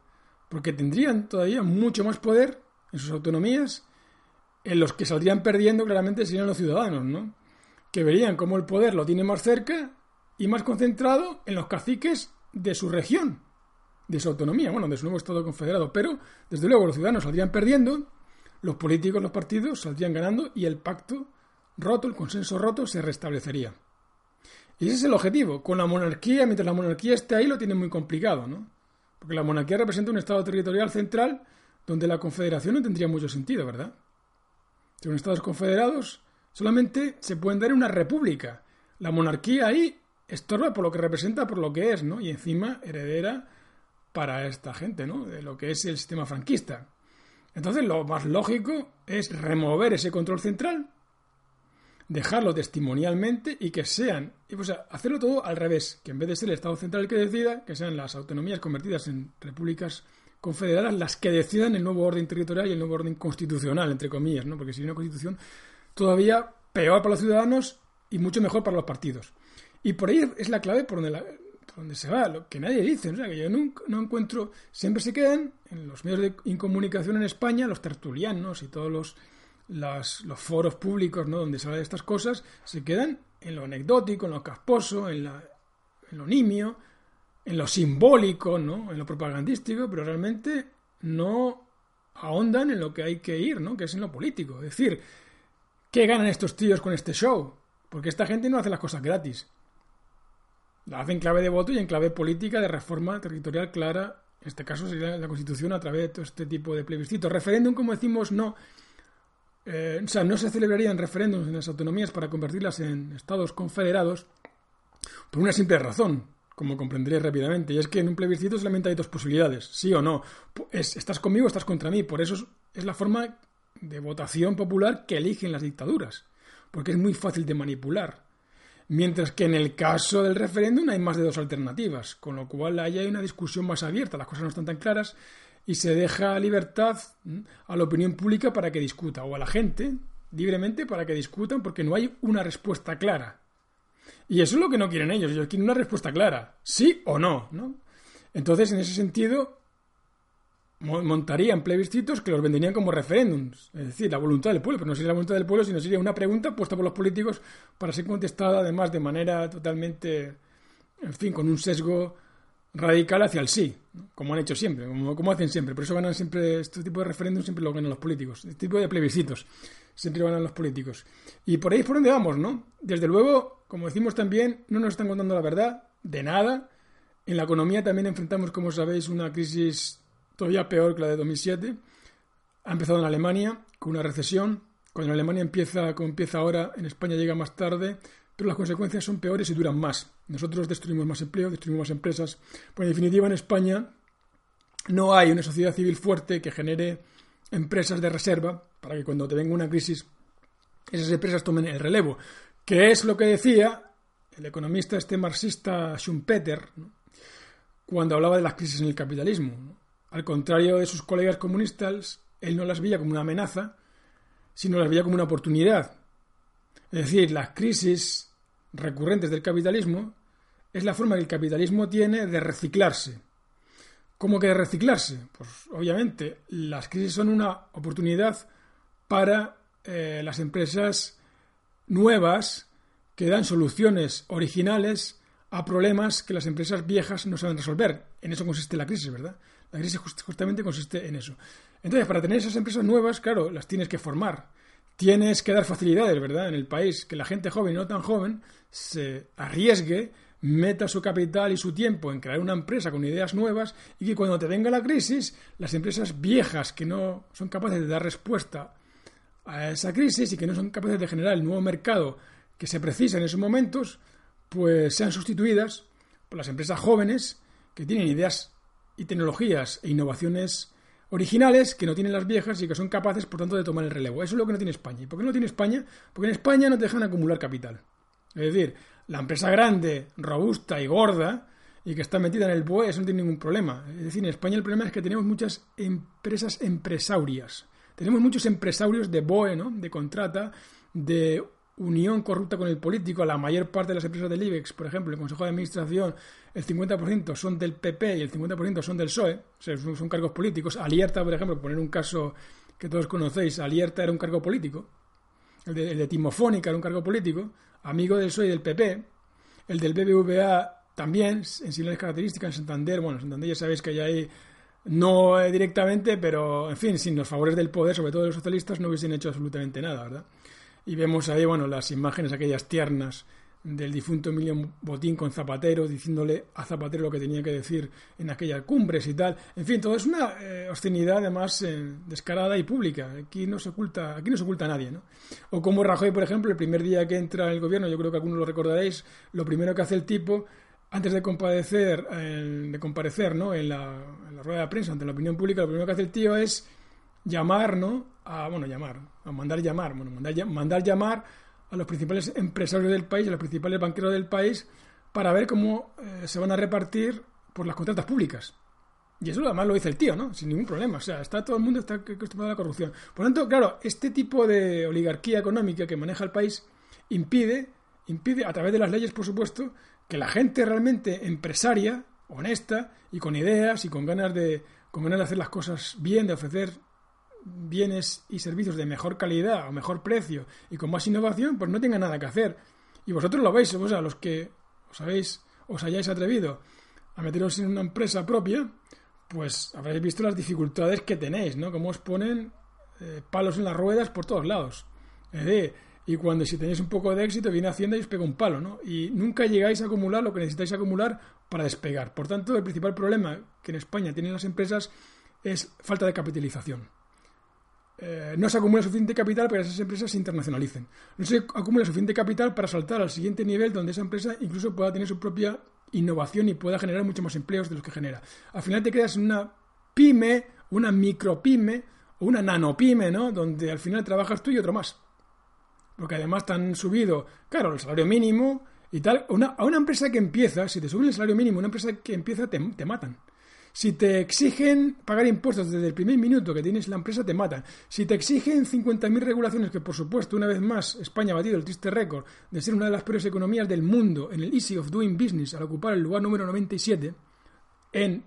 porque tendrían todavía mucho más poder en sus autonomías en los que saldrían perdiendo claramente serían los ciudadanos, ¿no? Que verían cómo el poder lo tiene más cerca y más concentrado en los caciques de su región, de su autonomía, bueno, de su nuevo Estado confederado. Pero, desde luego, los ciudadanos saldrían perdiendo, los políticos, los partidos saldrían ganando y el pacto roto, el consenso roto, se restablecería. Y ese es el objetivo. Con la monarquía, mientras la monarquía esté ahí, lo tiene muy complicado, ¿no? Porque la monarquía representa un Estado territorial central donde la confederación no tendría mucho sentido, ¿verdad? Son estados confederados, solamente se pueden dar una república. La monarquía ahí estorba por lo que representa, por lo que es, ¿no? Y encima heredera para esta gente, ¿no? De lo que es el sistema franquista. Entonces lo más lógico es remover ese control central, dejarlo testimonialmente y que sean, y pues hacerlo todo al revés, que en vez de ser el Estado central el que decida, que sean las autonomías convertidas en repúblicas confederadas las que decidan el nuevo orden territorial y el nuevo orden constitucional, entre comillas, ¿no? Porque si una constitución todavía peor para los ciudadanos y mucho mejor para los partidos. Y por ahí es la clave por donde, donde se va, lo que nadie dice, o sea, que yo nunca, no encuentro, siempre se quedan en los medios de incomunicación en España, los tertulianos y todos los, los foros públicos, ¿no? Donde se de estas cosas, se quedan en lo anecdótico, en lo casposo, en, la, en lo nimio, en lo simbólico, ¿no? En lo propagandístico, pero realmente no ahondan en lo que hay que ir, ¿no? Que es en lo político. Es decir, ¿qué ganan estos tíos con este show? Porque esta gente no hace las cosas gratis. La hacen en clave de voto y en clave política de reforma territorial clara. En este caso sería la Constitución a través de todo este tipo de plebiscitos. Referéndum, como decimos, no. Eh, o sea, no se celebrarían referéndums en las autonomías para convertirlas en estados confederados por una simple razón como comprenderéis rápidamente, y es que en un plebiscito solamente hay dos posibilidades, sí o no. estás conmigo o estás contra mí. Por eso es, la forma de votación popular que eligen las dictaduras, porque es muy fácil de manipular. Mientras que en el caso del referéndum hay más de dos alternativas, con lo cual ahí hay una discusión más abierta, las cosas no están tan claras y se deja libertad a la opinión pública para que discuta, o a la gente libremente para que discutan, porque no hay una respuesta clara. Y eso es lo que no quieren ellos. Ellos quieren una respuesta clara, sí o no, ¿no? Entonces, en ese sentido, montarían plebiscitos que los venderían como referéndums. Es decir, la voluntad del pueblo, pero no sería la voluntad del pueblo, sino sería una pregunta puesta por los políticos para ser contestada, además, de manera totalmente, en fin, con un sesgo radical hacia el sí, como han hecho siempre, como, hacen siempre. Por eso ganan siempre, este tipo de referéndums siempre lo ganan los políticos, este tipo de plebiscitos siempre ganan los políticos. Y por ahí es por donde vamos, ¿no? Desde luego, como decimos también, no nos están contando la verdad de nada. En la economía también enfrentamos, como sabéis, una crisis todavía peor que la de 2007. Ha empezado en Alemania con una recesión. Cuando en Alemania empieza como empieza ahora, en España llega más tarde, pero las consecuencias son peores y duran más. Nosotros destruimos más empleo, destruimos más empresas. Pues en definitiva, en España no hay una sociedad civil fuerte que genere empresas de reserva para que cuando te venga una crisis esas empresas tomen el relevo. Que es lo que decía el economista este marxista Schumpeter cuando hablaba de las crisis en el capitalismo. Al contrario de sus colegas comunistas, él no las veía como una amenaza, sino las veía como una oportunidad. Es decir, las crisis recurrentes del capitalismo es la forma que el capitalismo tiene de reciclarse ¿Cómo que reciclarse? Pues obviamente las crisis son una oportunidad para eh, las empresas nuevas que dan soluciones originales a problemas que las empresas viejas no saben resolver. En eso consiste la crisis, ¿verdad? La crisis justamente consiste en eso. Entonces, para tener esas empresas nuevas, claro, las tienes que formar. Tienes que dar facilidades, ¿verdad? En el país, que la gente joven y no tan joven se arriesgue meta su capital y su tiempo en crear una empresa con ideas nuevas y que cuando te venga la crisis, las empresas viejas que no son capaces de dar respuesta a esa crisis y que no son capaces de generar el nuevo mercado que se precisa en esos momentos, pues sean sustituidas por las empresas jóvenes que tienen ideas y tecnologías e innovaciones originales que no tienen las viejas y que son capaces, por tanto, de tomar el relevo. Eso es lo que no tiene España. ¿Y por qué no tiene España? Porque en España no te dejan acumular capital. Es decir, la empresa grande, robusta y gorda, y que está metida en el BOE, eso no tiene ningún problema. Es decir, en España el problema es que tenemos muchas empresas empresarias. Tenemos muchos empresarios de BOE, ¿no? De contrata, de unión corrupta con el político. La mayor parte de las empresas del IBEX, por ejemplo, el Consejo de Administración, el 50% son del PP y el 50% son del PSOE, sea, son, cargos políticos. Alierta, por ejemplo, poner un caso que todos conocéis, Alierta era un cargo político. El de, el de Timofónica era un cargo político, amigo del PSOE y del PP. El del BBVA también, en similares características, en Santander, bueno, en Santander ya sabéis que ya hay, no eh, directamente, pero en fin, sin los favores del poder, sobre todo de los socialistas, no hubiesen hecho absolutamente nada, ¿verdad? Y vemos ahí, bueno, las imágenes aquellas tiernas del difunto Emilio Botín con Zapatero, diciéndole a Zapatero lo que tenía que decir en aquellas cumbres y tal. En fin, todo es una eh, obscenidad además eh, descarada y pública. Aquí no se oculta, aquí no se oculta a nadie, ¿no? O como Rajoy, por ejemplo, el primer día que entra en el gobierno, yo creo que algunos lo recordaréis, lo primero que hace el tipo antes de comparecer, de comparecer ¿no? en, la, rueda de prensa ante la opinión pública, lo primero que hace el tío es llamar, ¿no? A, bueno, llamar, a mandar llamar, bueno, mandar, mandar llamar a los principales empresarios del país, a los principales banqueros del país, para ver cómo eh, se van a repartir por las contratas públicas. Y eso además lo dice el tío, ¿no? Sin ningún problema. O sea, está todo el mundo está acostumbrado a la corrupción. Por lo tanto, claro, este tipo de oligarquía económica que maneja el país impide, impide, a través de las leyes, por supuesto, que la gente realmente empresaria, honesta y con ideas y con ganas de, con ganas de hacer las cosas bien, de ofrecer bienes y servicios de mejor calidad o mejor precio y con más innovación, pues no tenga nada que hacer. Y vosotros lo veis, o sea, los que os habéis, os hayáis atrevido a meteros en una empresa propia, pues habréis visto las dificultades que tenéis, ¿no? Cómo os ponen eh, palos en las ruedas por todos lados. Y cuando si tenéis un poco de éxito viene Hacienda y os pega un palo, ¿no? Y nunca llegáis a acumular lo que necesitáis acumular para despegar. Por tanto, el principal problema que en España tienen las empresas es falta de capitalización. Eh, no se acumula suficiente capital para que esas empresas se internacionalicen. No se acumula suficiente capital para saltar al siguiente nivel donde esa empresa incluso pueda tener su propia innovación y pueda generar muchos más empleos de los que genera. Al final te en una pyme, una micropyme o una nanopyme, ¿no? Donde al final trabajas tú y otro más porque además te han subido, claro, el salario mínimo y tal. a una empresa que empieza, si te suben el salario mínimo, una empresa que empieza, te, matan. Si te exigen pagar impuestos desde el primer minuto que tienes la empresa, te matan. Si te exigen 50.000 regulaciones, que por supuesto, una vez más, España ha batido el triste récord de ser una de las peores economías del mundo en el Easy of Doing Business, al ocupar el lugar número 97, en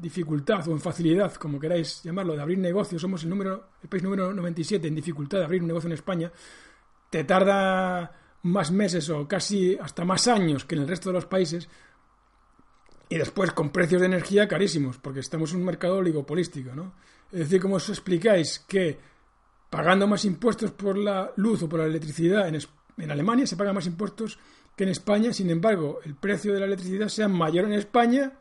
dificultad o en facilidad, como queráis llamarlo, de abrir negocios, somos el, número, el país número 97 en dificultad de abrir un negocio en España, te tarda más meses o casi hasta más años que en el resto de los países y después con precios de energía carísimos, porque estamos en un mercado oligopolístico, ¿no? Es decir, ¿cómo os explicáis que pagando más impuestos por la luz o por la electricidad en, en Alemania se pagan más impuestos que en España, sin embargo, el precio de la electricidad sea mayor en España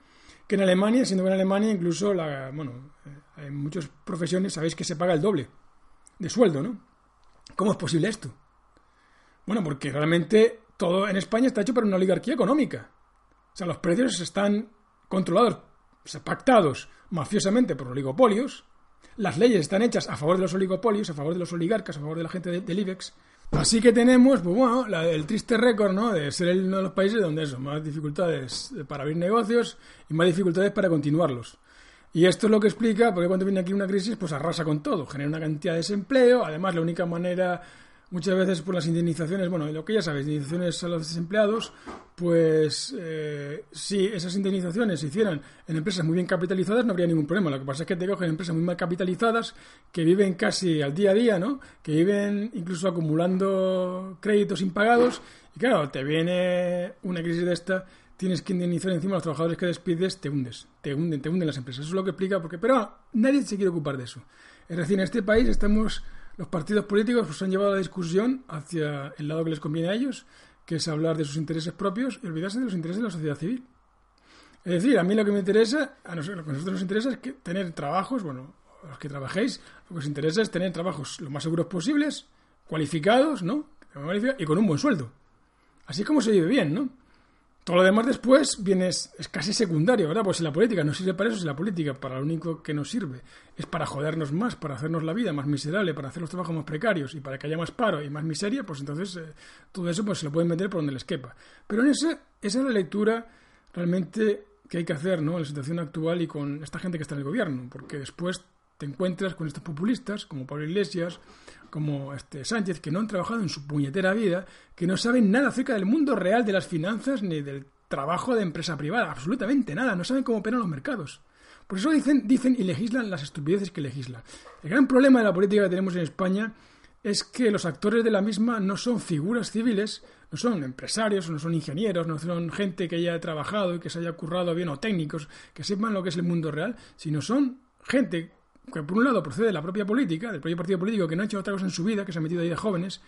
que en Alemania, siendo que en Alemania incluso la, bueno, eh, en muchas profesiones sabéis que se paga el doble de sueldo, ¿no? ¿Cómo es posible esto? Bueno, porque realmente todo en España está hecho para una oligarquía económica. O sea, los precios están controlados, pactados mafiosamente por oligopolios. Las leyes están hechas a favor de los oligopolios, a favor de los oligarcas, a favor de la gente del IBEX. Así que tenemos, pues bueno, el triste récord, ¿no? De ser uno de los países donde eso, más dificultades para abrir negocios y más dificultades para continuarlos. Y esto es lo que explica porque cuando viene aquí una crisis, pues arrasa con todo, genera una cantidad de desempleo. Además, la única manera muchas veces por las indemnizaciones, bueno, lo que ya sabes, indemnizaciones a los desempleados, pues eh, si esas indemnizaciones se hicieran en empresas muy bien capitalizadas no habría ningún problema. Lo que pasa es que te cogen empresas muy mal capitalizadas que viven casi al día a día, ¿no? Que viven incluso acumulando créditos impagados y claro, te viene una crisis de esta tienes que indemnizar encima a los trabajadores que despides, te hundes, te hunden, te hunden las empresas. Eso es lo que explica, porque, pero nadie se quiere ocupar de eso. Es decir, en este país estamos los partidos políticos pues, han llevado la discusión hacia el lado que les conviene a ellos, que es hablar de sus intereses propios y olvidarse de los intereses de la sociedad civil. Es decir, a mí lo que me interesa, a nosotros, lo que nosotros nos interesa es que tener trabajos, bueno, los que trabajéis, lo que os interesa es tener trabajos lo más seguros posibles, cualificados, ¿no? Y con un buen sueldo. Así como se vive bien, ¿no? Todo lo demás después viene es, casi secundario, ¿verdad? Pues si la política no sirve para eso, si la política para lo único que nos sirve es para jodernos más, para hacernos la vida más miserable, para hacer los trabajos más precarios y para que haya más paro y más miseria, pues entonces eh, todo eso pues se lo pueden meter por donde les quepa. Pero en ese, esa es la lectura realmente que hay que hacer, ¿no? En la situación actual y con esta gente que está en el gobierno, porque después te encuentras con estos populistas como Pablo Iglesias, como este Sánchez, que no han trabajado en su puñetera vida, que no saben nada acerca del mundo real de las finanzas ni del trabajo de empresa privada, absolutamente nada, no saben cómo operan los mercados. Por eso dicen, dicen y legislan las estupideces que legislan. El gran problema de la política que tenemos en España es que los actores de la misma no son figuras civiles, no son empresarios, no son ingenieros, no son gente que haya trabajado y que se haya currado bien o técnicos, que sepan lo que es el mundo real, sino son gente que por un lado procede de la propia política, del propio partido político que no ha hecho otra cosa en su vida, que se ha metido ahí de jóvenes,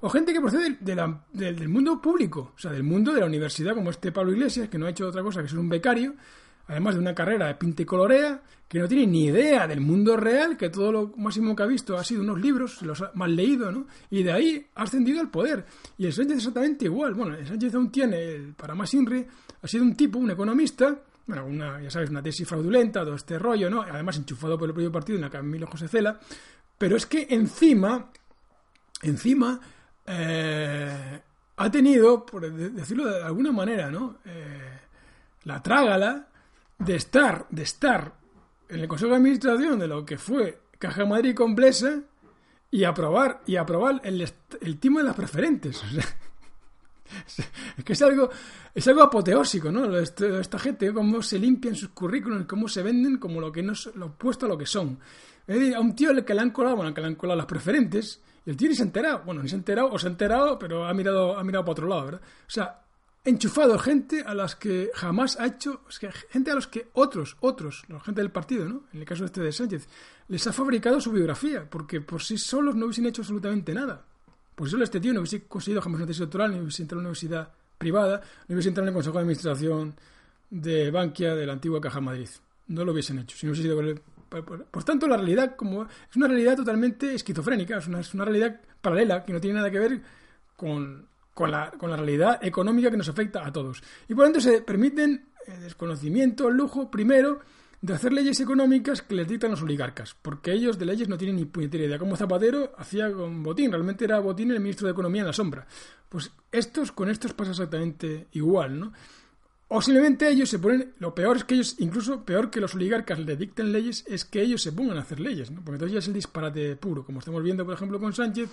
o gente que procede del mundo público, o sea, del mundo de la universidad, como este Pablo Iglesias, que no ha hecho otra cosa que ser un becario, además de una carrera de pinta y colorea, que no tiene ni idea del mundo real, que todo lo máximo que ha visto ha sido unos libros, los ha mal leído, ¿no? Y de ahí ha ascendido al poder. Y el Sánchez exactamente igual. Bueno, el Sánchez aún tiene, para más INRI, ha sido un tipo, un economista, bueno, una, ya sabes, una tesis fraudulenta, todo este rollo, ¿no? Además enchufado por el propio partido, una Camilo José Cela. Pero es que encima, encima, eh, ha tenido, por decirlo de alguna manera, ¿no? Eh, la trágala de estar, de estar en el Consejo de Administración de lo que fue Caja Madrid Complesa y aprobar, y aprobar el, el timo de las preferentes. Es que es algo, es algo apoteósico, ¿no? esta gente, cómo se limpian sus currículums, cómo se venden como lo que no lo opuesto a lo que son. A un tío al que le han colado, bueno, que le han colado las preferentes, y el tío ni se ha enterado, bueno, ni se ha enterado, o se ha enterado, pero ha mirado, ha mirado para otro lado, ¿verdad? O sea, enchufado gente a las que jamás ha hecho, gente a los que otros, otros, la gente del partido, ¿no? En el caso este de Sánchez, les ha fabricado su biografía, porque por sí solos no hubiesen hecho absolutamente nada. Por eso este tío no hubiese conseguido jamás una tesis doctoral, ni hubiese entrado en una universidad privada, no hubiese entrado en el Consejo de Administración de Bankia de la antigua Caja Madrid. No lo hubiesen hecho. Si hubiese sido por, por, tanto, la realidad como es una realidad totalmente esquizofrénica, es una, es una realidad paralela que no tiene nada que ver con, con, la, con, la, realidad económica que nos afecta a todos. Y por tanto se permiten el desconocimiento, el lujo, primero, de hacer leyes económicas que les dictan los oligarcas, porque ellos de leyes no tienen ni puñetera idea. Como Zapatero hacía con Botín, realmente era Botín el ministro de Economía en la sombra. Pues estos con estos pasa exactamente igual, ¿no? O simplemente ellos se ponen, lo peor es que ellos, incluso peor que los oligarcas le dicten leyes, es que ellos se pongan a hacer leyes, ¿no? Porque entonces ya es el disparate puro, como estamos viendo, por ejemplo, con Sánchez,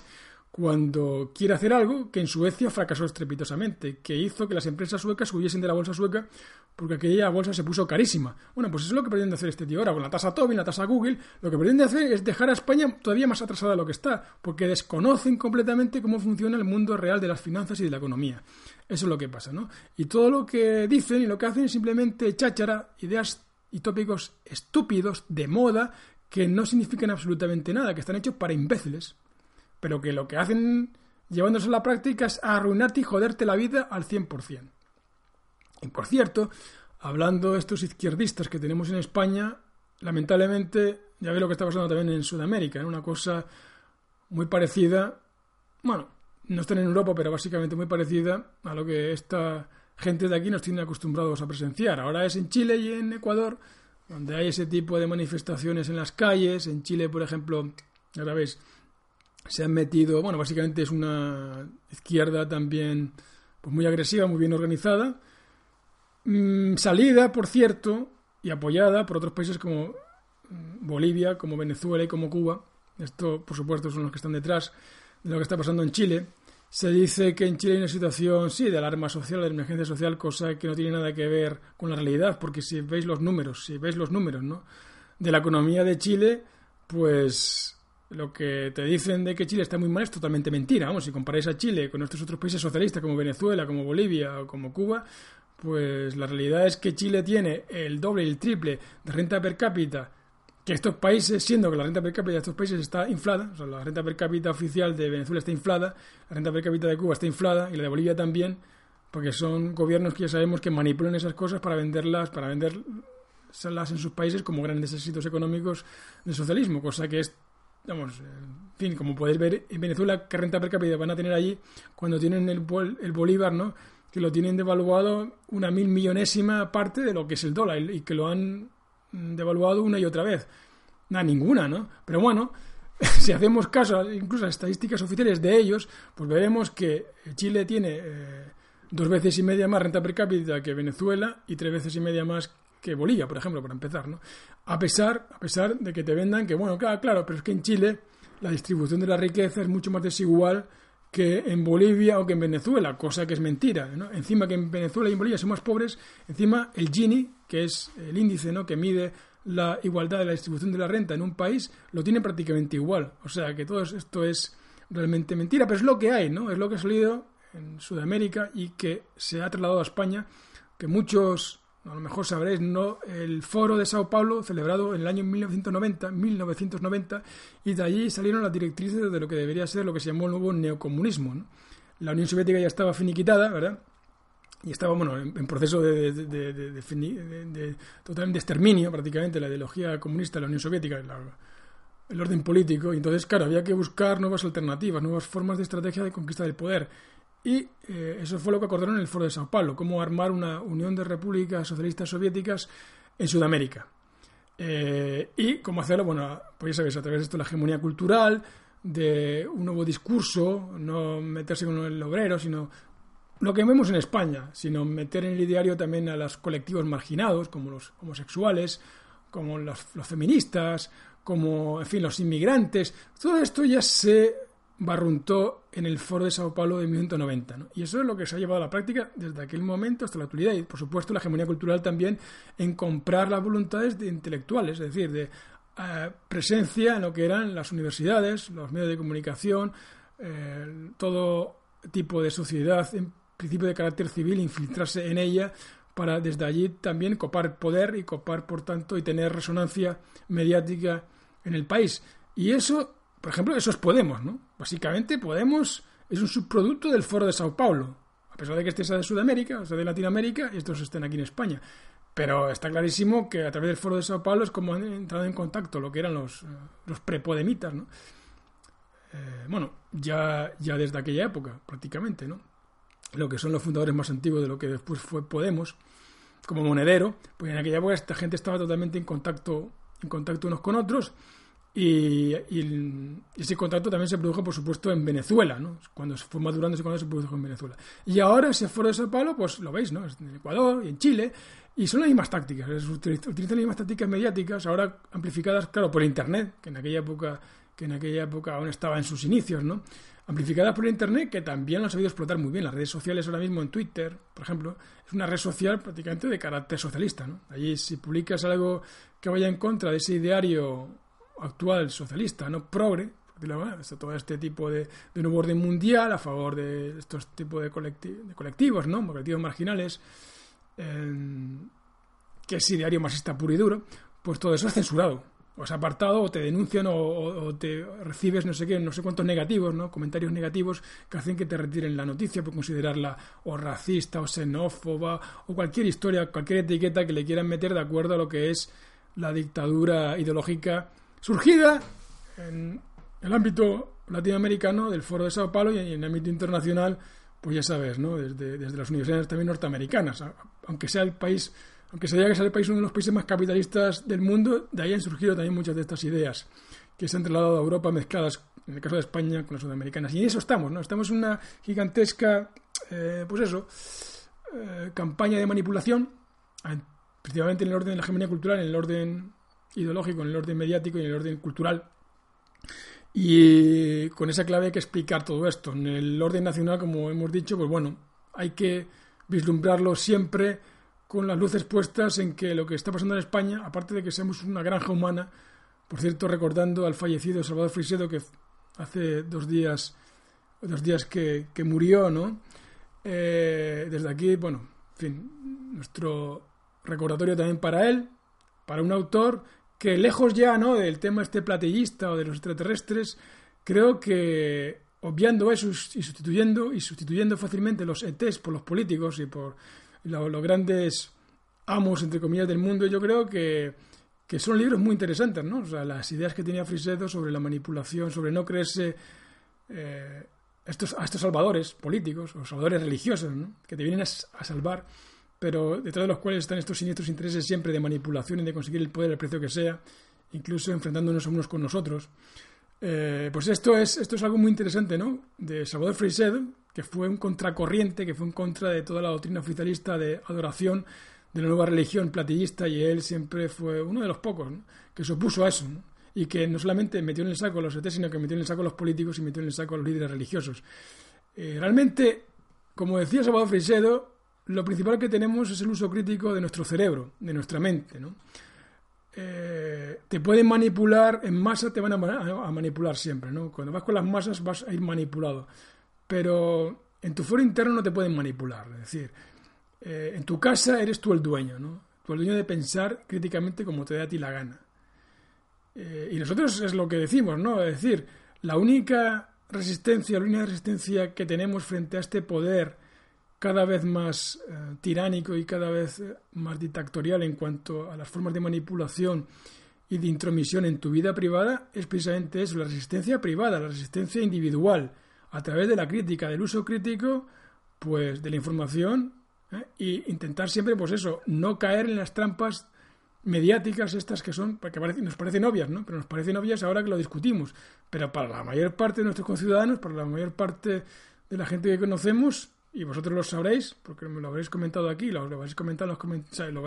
cuando quiere hacer algo que en Suecia fracasó estrepitosamente, que hizo que las empresas suecas huyesen de la bolsa sueca porque aquella bolsa se puso carísima. Bueno, pues eso es lo que pretende hacer este tío ahora, con la tasa Tobin, la tasa Google, lo que pretende hacer es dejar a España todavía más atrasada de lo que está, porque desconocen completamente cómo funciona el mundo real de las finanzas y de la economía. Eso es lo que pasa, ¿no? Y todo lo que dicen y lo que hacen es simplemente cháchara, ideas y tópicos estúpidos, de moda, que no significan absolutamente nada, que están hechos para imbéciles pero que lo que hacen llevándose a la práctica es arruinarte y joderte la vida al 100%. Y por cierto, hablando de estos izquierdistas que tenemos en España, lamentablemente, ya ve lo que está pasando también en Sudamérica, en una cosa muy parecida, bueno, no están en Europa, pero básicamente muy parecida a lo que esta gente de aquí nos tiene acostumbrados a presenciar. Ahora es en Chile y en Ecuador, donde hay ese tipo de manifestaciones en las calles. En Chile, por ejemplo, ahora veis, se han metido, bueno, básicamente es una izquierda también pues muy agresiva, muy bien organizada, mm, salida, por cierto, y apoyada por otros países como mm, Bolivia, como Venezuela y como Cuba. Esto, por supuesto, son los que están detrás de lo que está pasando en Chile. Se dice que en Chile hay una situación, sí, de alarma social, de emergencia social, cosa que no tiene nada que ver con la realidad, porque si veis los números, si veis los números, ¿no? De la economía de Chile, pues lo que te dicen de que Chile está muy mal es totalmente mentira. Vamos, si comparáis a Chile con estos otros países socialistas como Venezuela, como Bolivia o como Cuba, pues la realidad es que Chile tiene el doble y el triple de renta per cápita que estos países, siendo que la renta per cápita de estos países está inflada, o sea, la renta per cápita oficial de Venezuela está inflada, la renta per cápita de Cuba está inflada y la de Bolivia también, porque son gobiernos que ya sabemos que manipulan esas cosas para venderlas, para venderlas en sus países como grandes éxitos económicos del socialismo, cosa que es vamos, en fin, como podéis ver, en Venezuela, ¿qué renta per cápita van a tener allí cuando tienen el, el bolívar, ¿no? que lo tienen devaluado una mil millonésima parte de lo que es el dólar y que lo han devaluado una y otra vez. Nada, ninguna, ¿no? Pero bueno, si hacemos caso incluso a las estadísticas oficiales de ellos, pues veremos que Chile tiene eh, dos veces y media más renta per cápita que Venezuela y tres veces y media más que Bolivia, por ejemplo, para empezar, ¿no? A pesar, a pesar de que te vendan que, bueno, claro, claro, pero es que en Chile la distribución de la riqueza es mucho más desigual que en Bolivia o que en Venezuela, cosa que es mentira. ¿no? Encima que en Venezuela y en Bolivia somos pobres, encima el Gini, que es el índice ¿no? que mide la igualdad de la distribución de la renta en un país, lo tiene prácticamente igual. O sea que todo esto es realmente mentira, pero es lo que hay, ¿no? Es lo que ha salido en Sudamérica y que se ha trasladado a España, que muchos a lo mejor sabréis, ¿no? el foro de Sao Paulo, celebrado en el año 1990, 1990, y de allí salieron las directrices de lo que debería ser lo que se llamó el nuevo neocomunismo. La Unión Soviética ya estaba finiquitada, ¿verdad? Y estaba, bueno, en, proceso de, de, de, totalmente exterminio, prácticamente, la ideología comunista de la Unión Soviética, el orden político, y entonces, claro, había que buscar nuevas alternativas, nuevas formas de estrategia de conquista del poder. Y eh, eso fue lo que acordaron en el Foro de Sao Paulo, cómo armar una unión de repúblicas socialistas soviéticas en Sudamérica. Eh, y cómo hacerlo, bueno, pues ya sabéis, a través de esto la hegemonía cultural, de un nuevo discurso, no meterse con el obrero, sino lo que vemos en España, sino meter en el ideario también a los colectivos marginados, como los homosexuales, como los, los feministas, como, en fin, los inmigrantes. Todo esto ya se barruntó en el Foro de Sao Paulo de 1990. Y eso es lo que se ha llevado a la práctica desde aquel momento hasta la actualidad. Y, por supuesto, la hegemonía cultural también en comprar las voluntades de intelectuales, es decir, de eh, presencia en lo que eran las universidades, los medios de comunicación, eh, todo tipo de sociedad, en principio de carácter civil, infiltrarse en ella para desde allí también copar poder y copar, por tanto, y tener resonancia mediática en el país. Y eso por ejemplo, eso es Podemos, ¿no? Básicamente Podemos es un subproducto del Foro de Sao Paulo, a pesar de que este sea de Sudamérica, o sea de Latinoamérica, y estos estén aquí en España. Pero está clarísimo que a través del Foro de Sao Paulo es como han entrado en contacto lo que eran los, eh, los prepodemitas, ¿no? Eh, bueno, ya, ya desde aquella época, prácticamente, ¿no? Lo que son los fundadores más antiguos de lo que después fue Podemos, como monedero, pues en aquella época esta gente estaba totalmente en contacto, en contacto unos con otros, y, ese contrato también se produjo, por supuesto, en Venezuela, ¿no? Cuando se fue madurando ese contrato se produjo en Venezuela. Y ahora ese foro de Sao Paulo, pues lo veis, ¿no? En Ecuador y en Chile, y son las mismas tácticas, utilizan las mismas tácticas mediáticas, ahora amplificadas, claro, por Internet, que en aquella época, que en aquella época aún estaba en sus inicios, ¿no? Amplificadas por Internet, que también lo han sabido explotar muy bien. Las redes sociales ahora mismo en Twitter, por ejemplo, es una red social prácticamente de carácter socialista, ¿no? Allí si publicas algo que vaya en contra de ese ideario actual socialista, no progre, está todo este tipo de, de, nuevo orden mundial a favor de estos tipos de, colectivos, ¿no? colectivos marginales, que es ideario marxista puro y duro, pues todo eso es censurado. O es apartado, o te denuncian, o, te recibes no sé qué, no sé cuántos negativos, ¿no? Comentarios negativos que hacen que te retiren la noticia por considerarla o racista, o xenófoba, o cualquier historia, cualquier etiqueta que le quieran meter de acuerdo a lo que es la dictadura ideológica surgida en el ámbito latinoamericano del Foro de Sao Paulo y en el ámbito internacional, pues ya sabes, ¿no? Desde, las universidades también norteamericanas, aunque sea el país, aunque se diga que sea el país uno de los países más capitalistas del mundo, de ahí han surgido también muchas de estas ideas que se han trasladado a Europa mezcladas, en el caso de España, con las sudamericanas. Y en eso estamos, ¿no? Estamos en una gigantesca, eh, pues eso, eh, campaña de manipulación, principalmente en el orden de la hegemonía cultural, en el orden ideológico, en el orden mediático y en el orden cultural. Y con esa clave hay que explicar todo esto. En el orden nacional, como hemos dicho, pues bueno, hay que vislumbrarlo siempre con las luces puestas en que lo que está pasando en España, aparte de que seamos una granja humana, por cierto, recordando al fallecido Salvador Frisedo, que hace dos días, dos días que, murió, ¿no? Eh, desde aquí, bueno, en fin, nuestro recordatorio también para él, para un autor que lejos ya ¿no? del tema este platillista o de los extraterrestres, creo que obviando eso y sustituyendo, y sustituyendo fácilmente los ETs por los políticos y por los grandes amos, entre comillas, del mundo, yo creo que, que son libros muy interesantes, ¿no? O sea, las ideas que tenía Frisedo sobre la manipulación, sobre no creerse eh, estos, a estos salvadores políticos o salvadores religiosos, que te vienen a, salvar, pero detrás de los cuales están estos siniestros intereses siempre de manipulación y de conseguir el poder al precio que sea, incluso enfrentándonos unos con nosotros. Eh, pues esto es, esto es algo muy interesante, ¿no? De Salvador Freixedo, que fue un contracorriente, que fue en contra de toda la doctrina oficialista de adoración de la nueva religión platillista y él siempre fue uno de los pocos que se opuso a eso y que no solamente metió en el saco a los ET, sino que metió en el saco a los políticos y metió en el saco a los líderes religiosos. Eh, realmente, como decía Salvador Freixedo, lo principal que tenemos es el uso crítico de nuestro cerebro, de nuestra mente, ¿no? Eh, te pueden manipular en masa, te van a, manipular siempre, ¿no? Cuando vas con las masas vas a ir manipulado, pero en tu foro interno no te pueden manipular, es decir, eh, en tu casa eres tú el dueño, ¿no? Tú el dueño de pensar críticamente como te dé a ti la gana. Eh, y nosotros es lo que decimos, ¿no? Es decir, la única resistencia, la única resistencia que tenemos frente a este poder cada vez más eh, tiránico y cada vez eh, más dictatorial en cuanto a las formas de manipulación y de intromisión en tu vida privada es precisamente eso, la resistencia privada, la resistencia individual, a través de la crítica, del uso crítico, pues de la información ¿eh? y intentar siempre, pues eso, no caer en las trampas mediáticas estas que son, que nos parecen obvias, ¿no? Pero nos parecen obvias ahora que lo discutimos. Pero para la mayor parte de nuestros conciudadanos, para la mayor parte de la gente que conocemos, y vosotros lo sabréis, porque me lo habréis comentado aquí, lo, lo habéis comentado en los comentarios, lo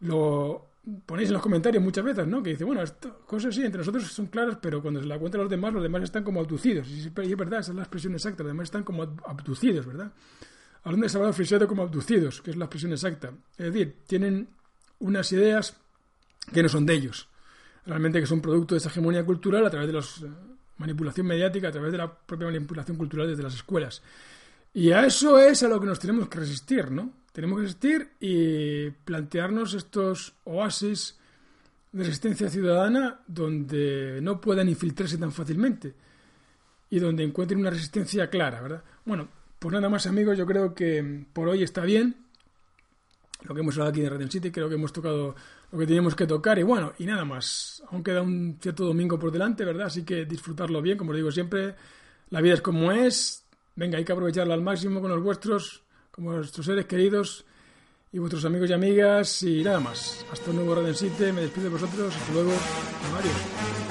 lo ponéis en los comentarios muchas veces, ¿no? Que dice, bueno, cosas sí, entre nosotros son claras, pero cuando se la cuentan los demás, los demás están como abducidos. Y es verdad, esa es la expresión exacta, los demás están como abducidos, ¿verdad? Hablando de Salvador Frisedo como abducidos, que es la expresión exacta. Es decir, tienen unas ideas que no son de ellos. Realmente que son producto de esa hegemonía cultural a través de la eh, manipulación mediática, a través de la propia manipulación cultural desde las escuelas. Y a eso es a lo que nos tenemos que resistir, ¿no? Tenemos que resistir y plantearnos estos oasis de resistencia ciudadana donde no puedan infiltrarse tan fácilmente y donde encuentren una resistencia clara, ¿verdad? Bueno, pues nada más amigos, yo creo que por hoy está bien lo que hemos hablado aquí de Radio City, creo que hemos tocado lo que teníamos que tocar y bueno, y nada más, aún queda un cierto domingo por delante, ¿verdad? Así que disfrutarlo bien, como digo siempre, la vida es como es, Venga, hay que aprovecharla al máximo con los vuestros, como nuestros seres queridos y vuestros amigos y amigas. Y nada más. Hasta un nuevo Radio me despido de vosotros. Hasta luego. Adiós.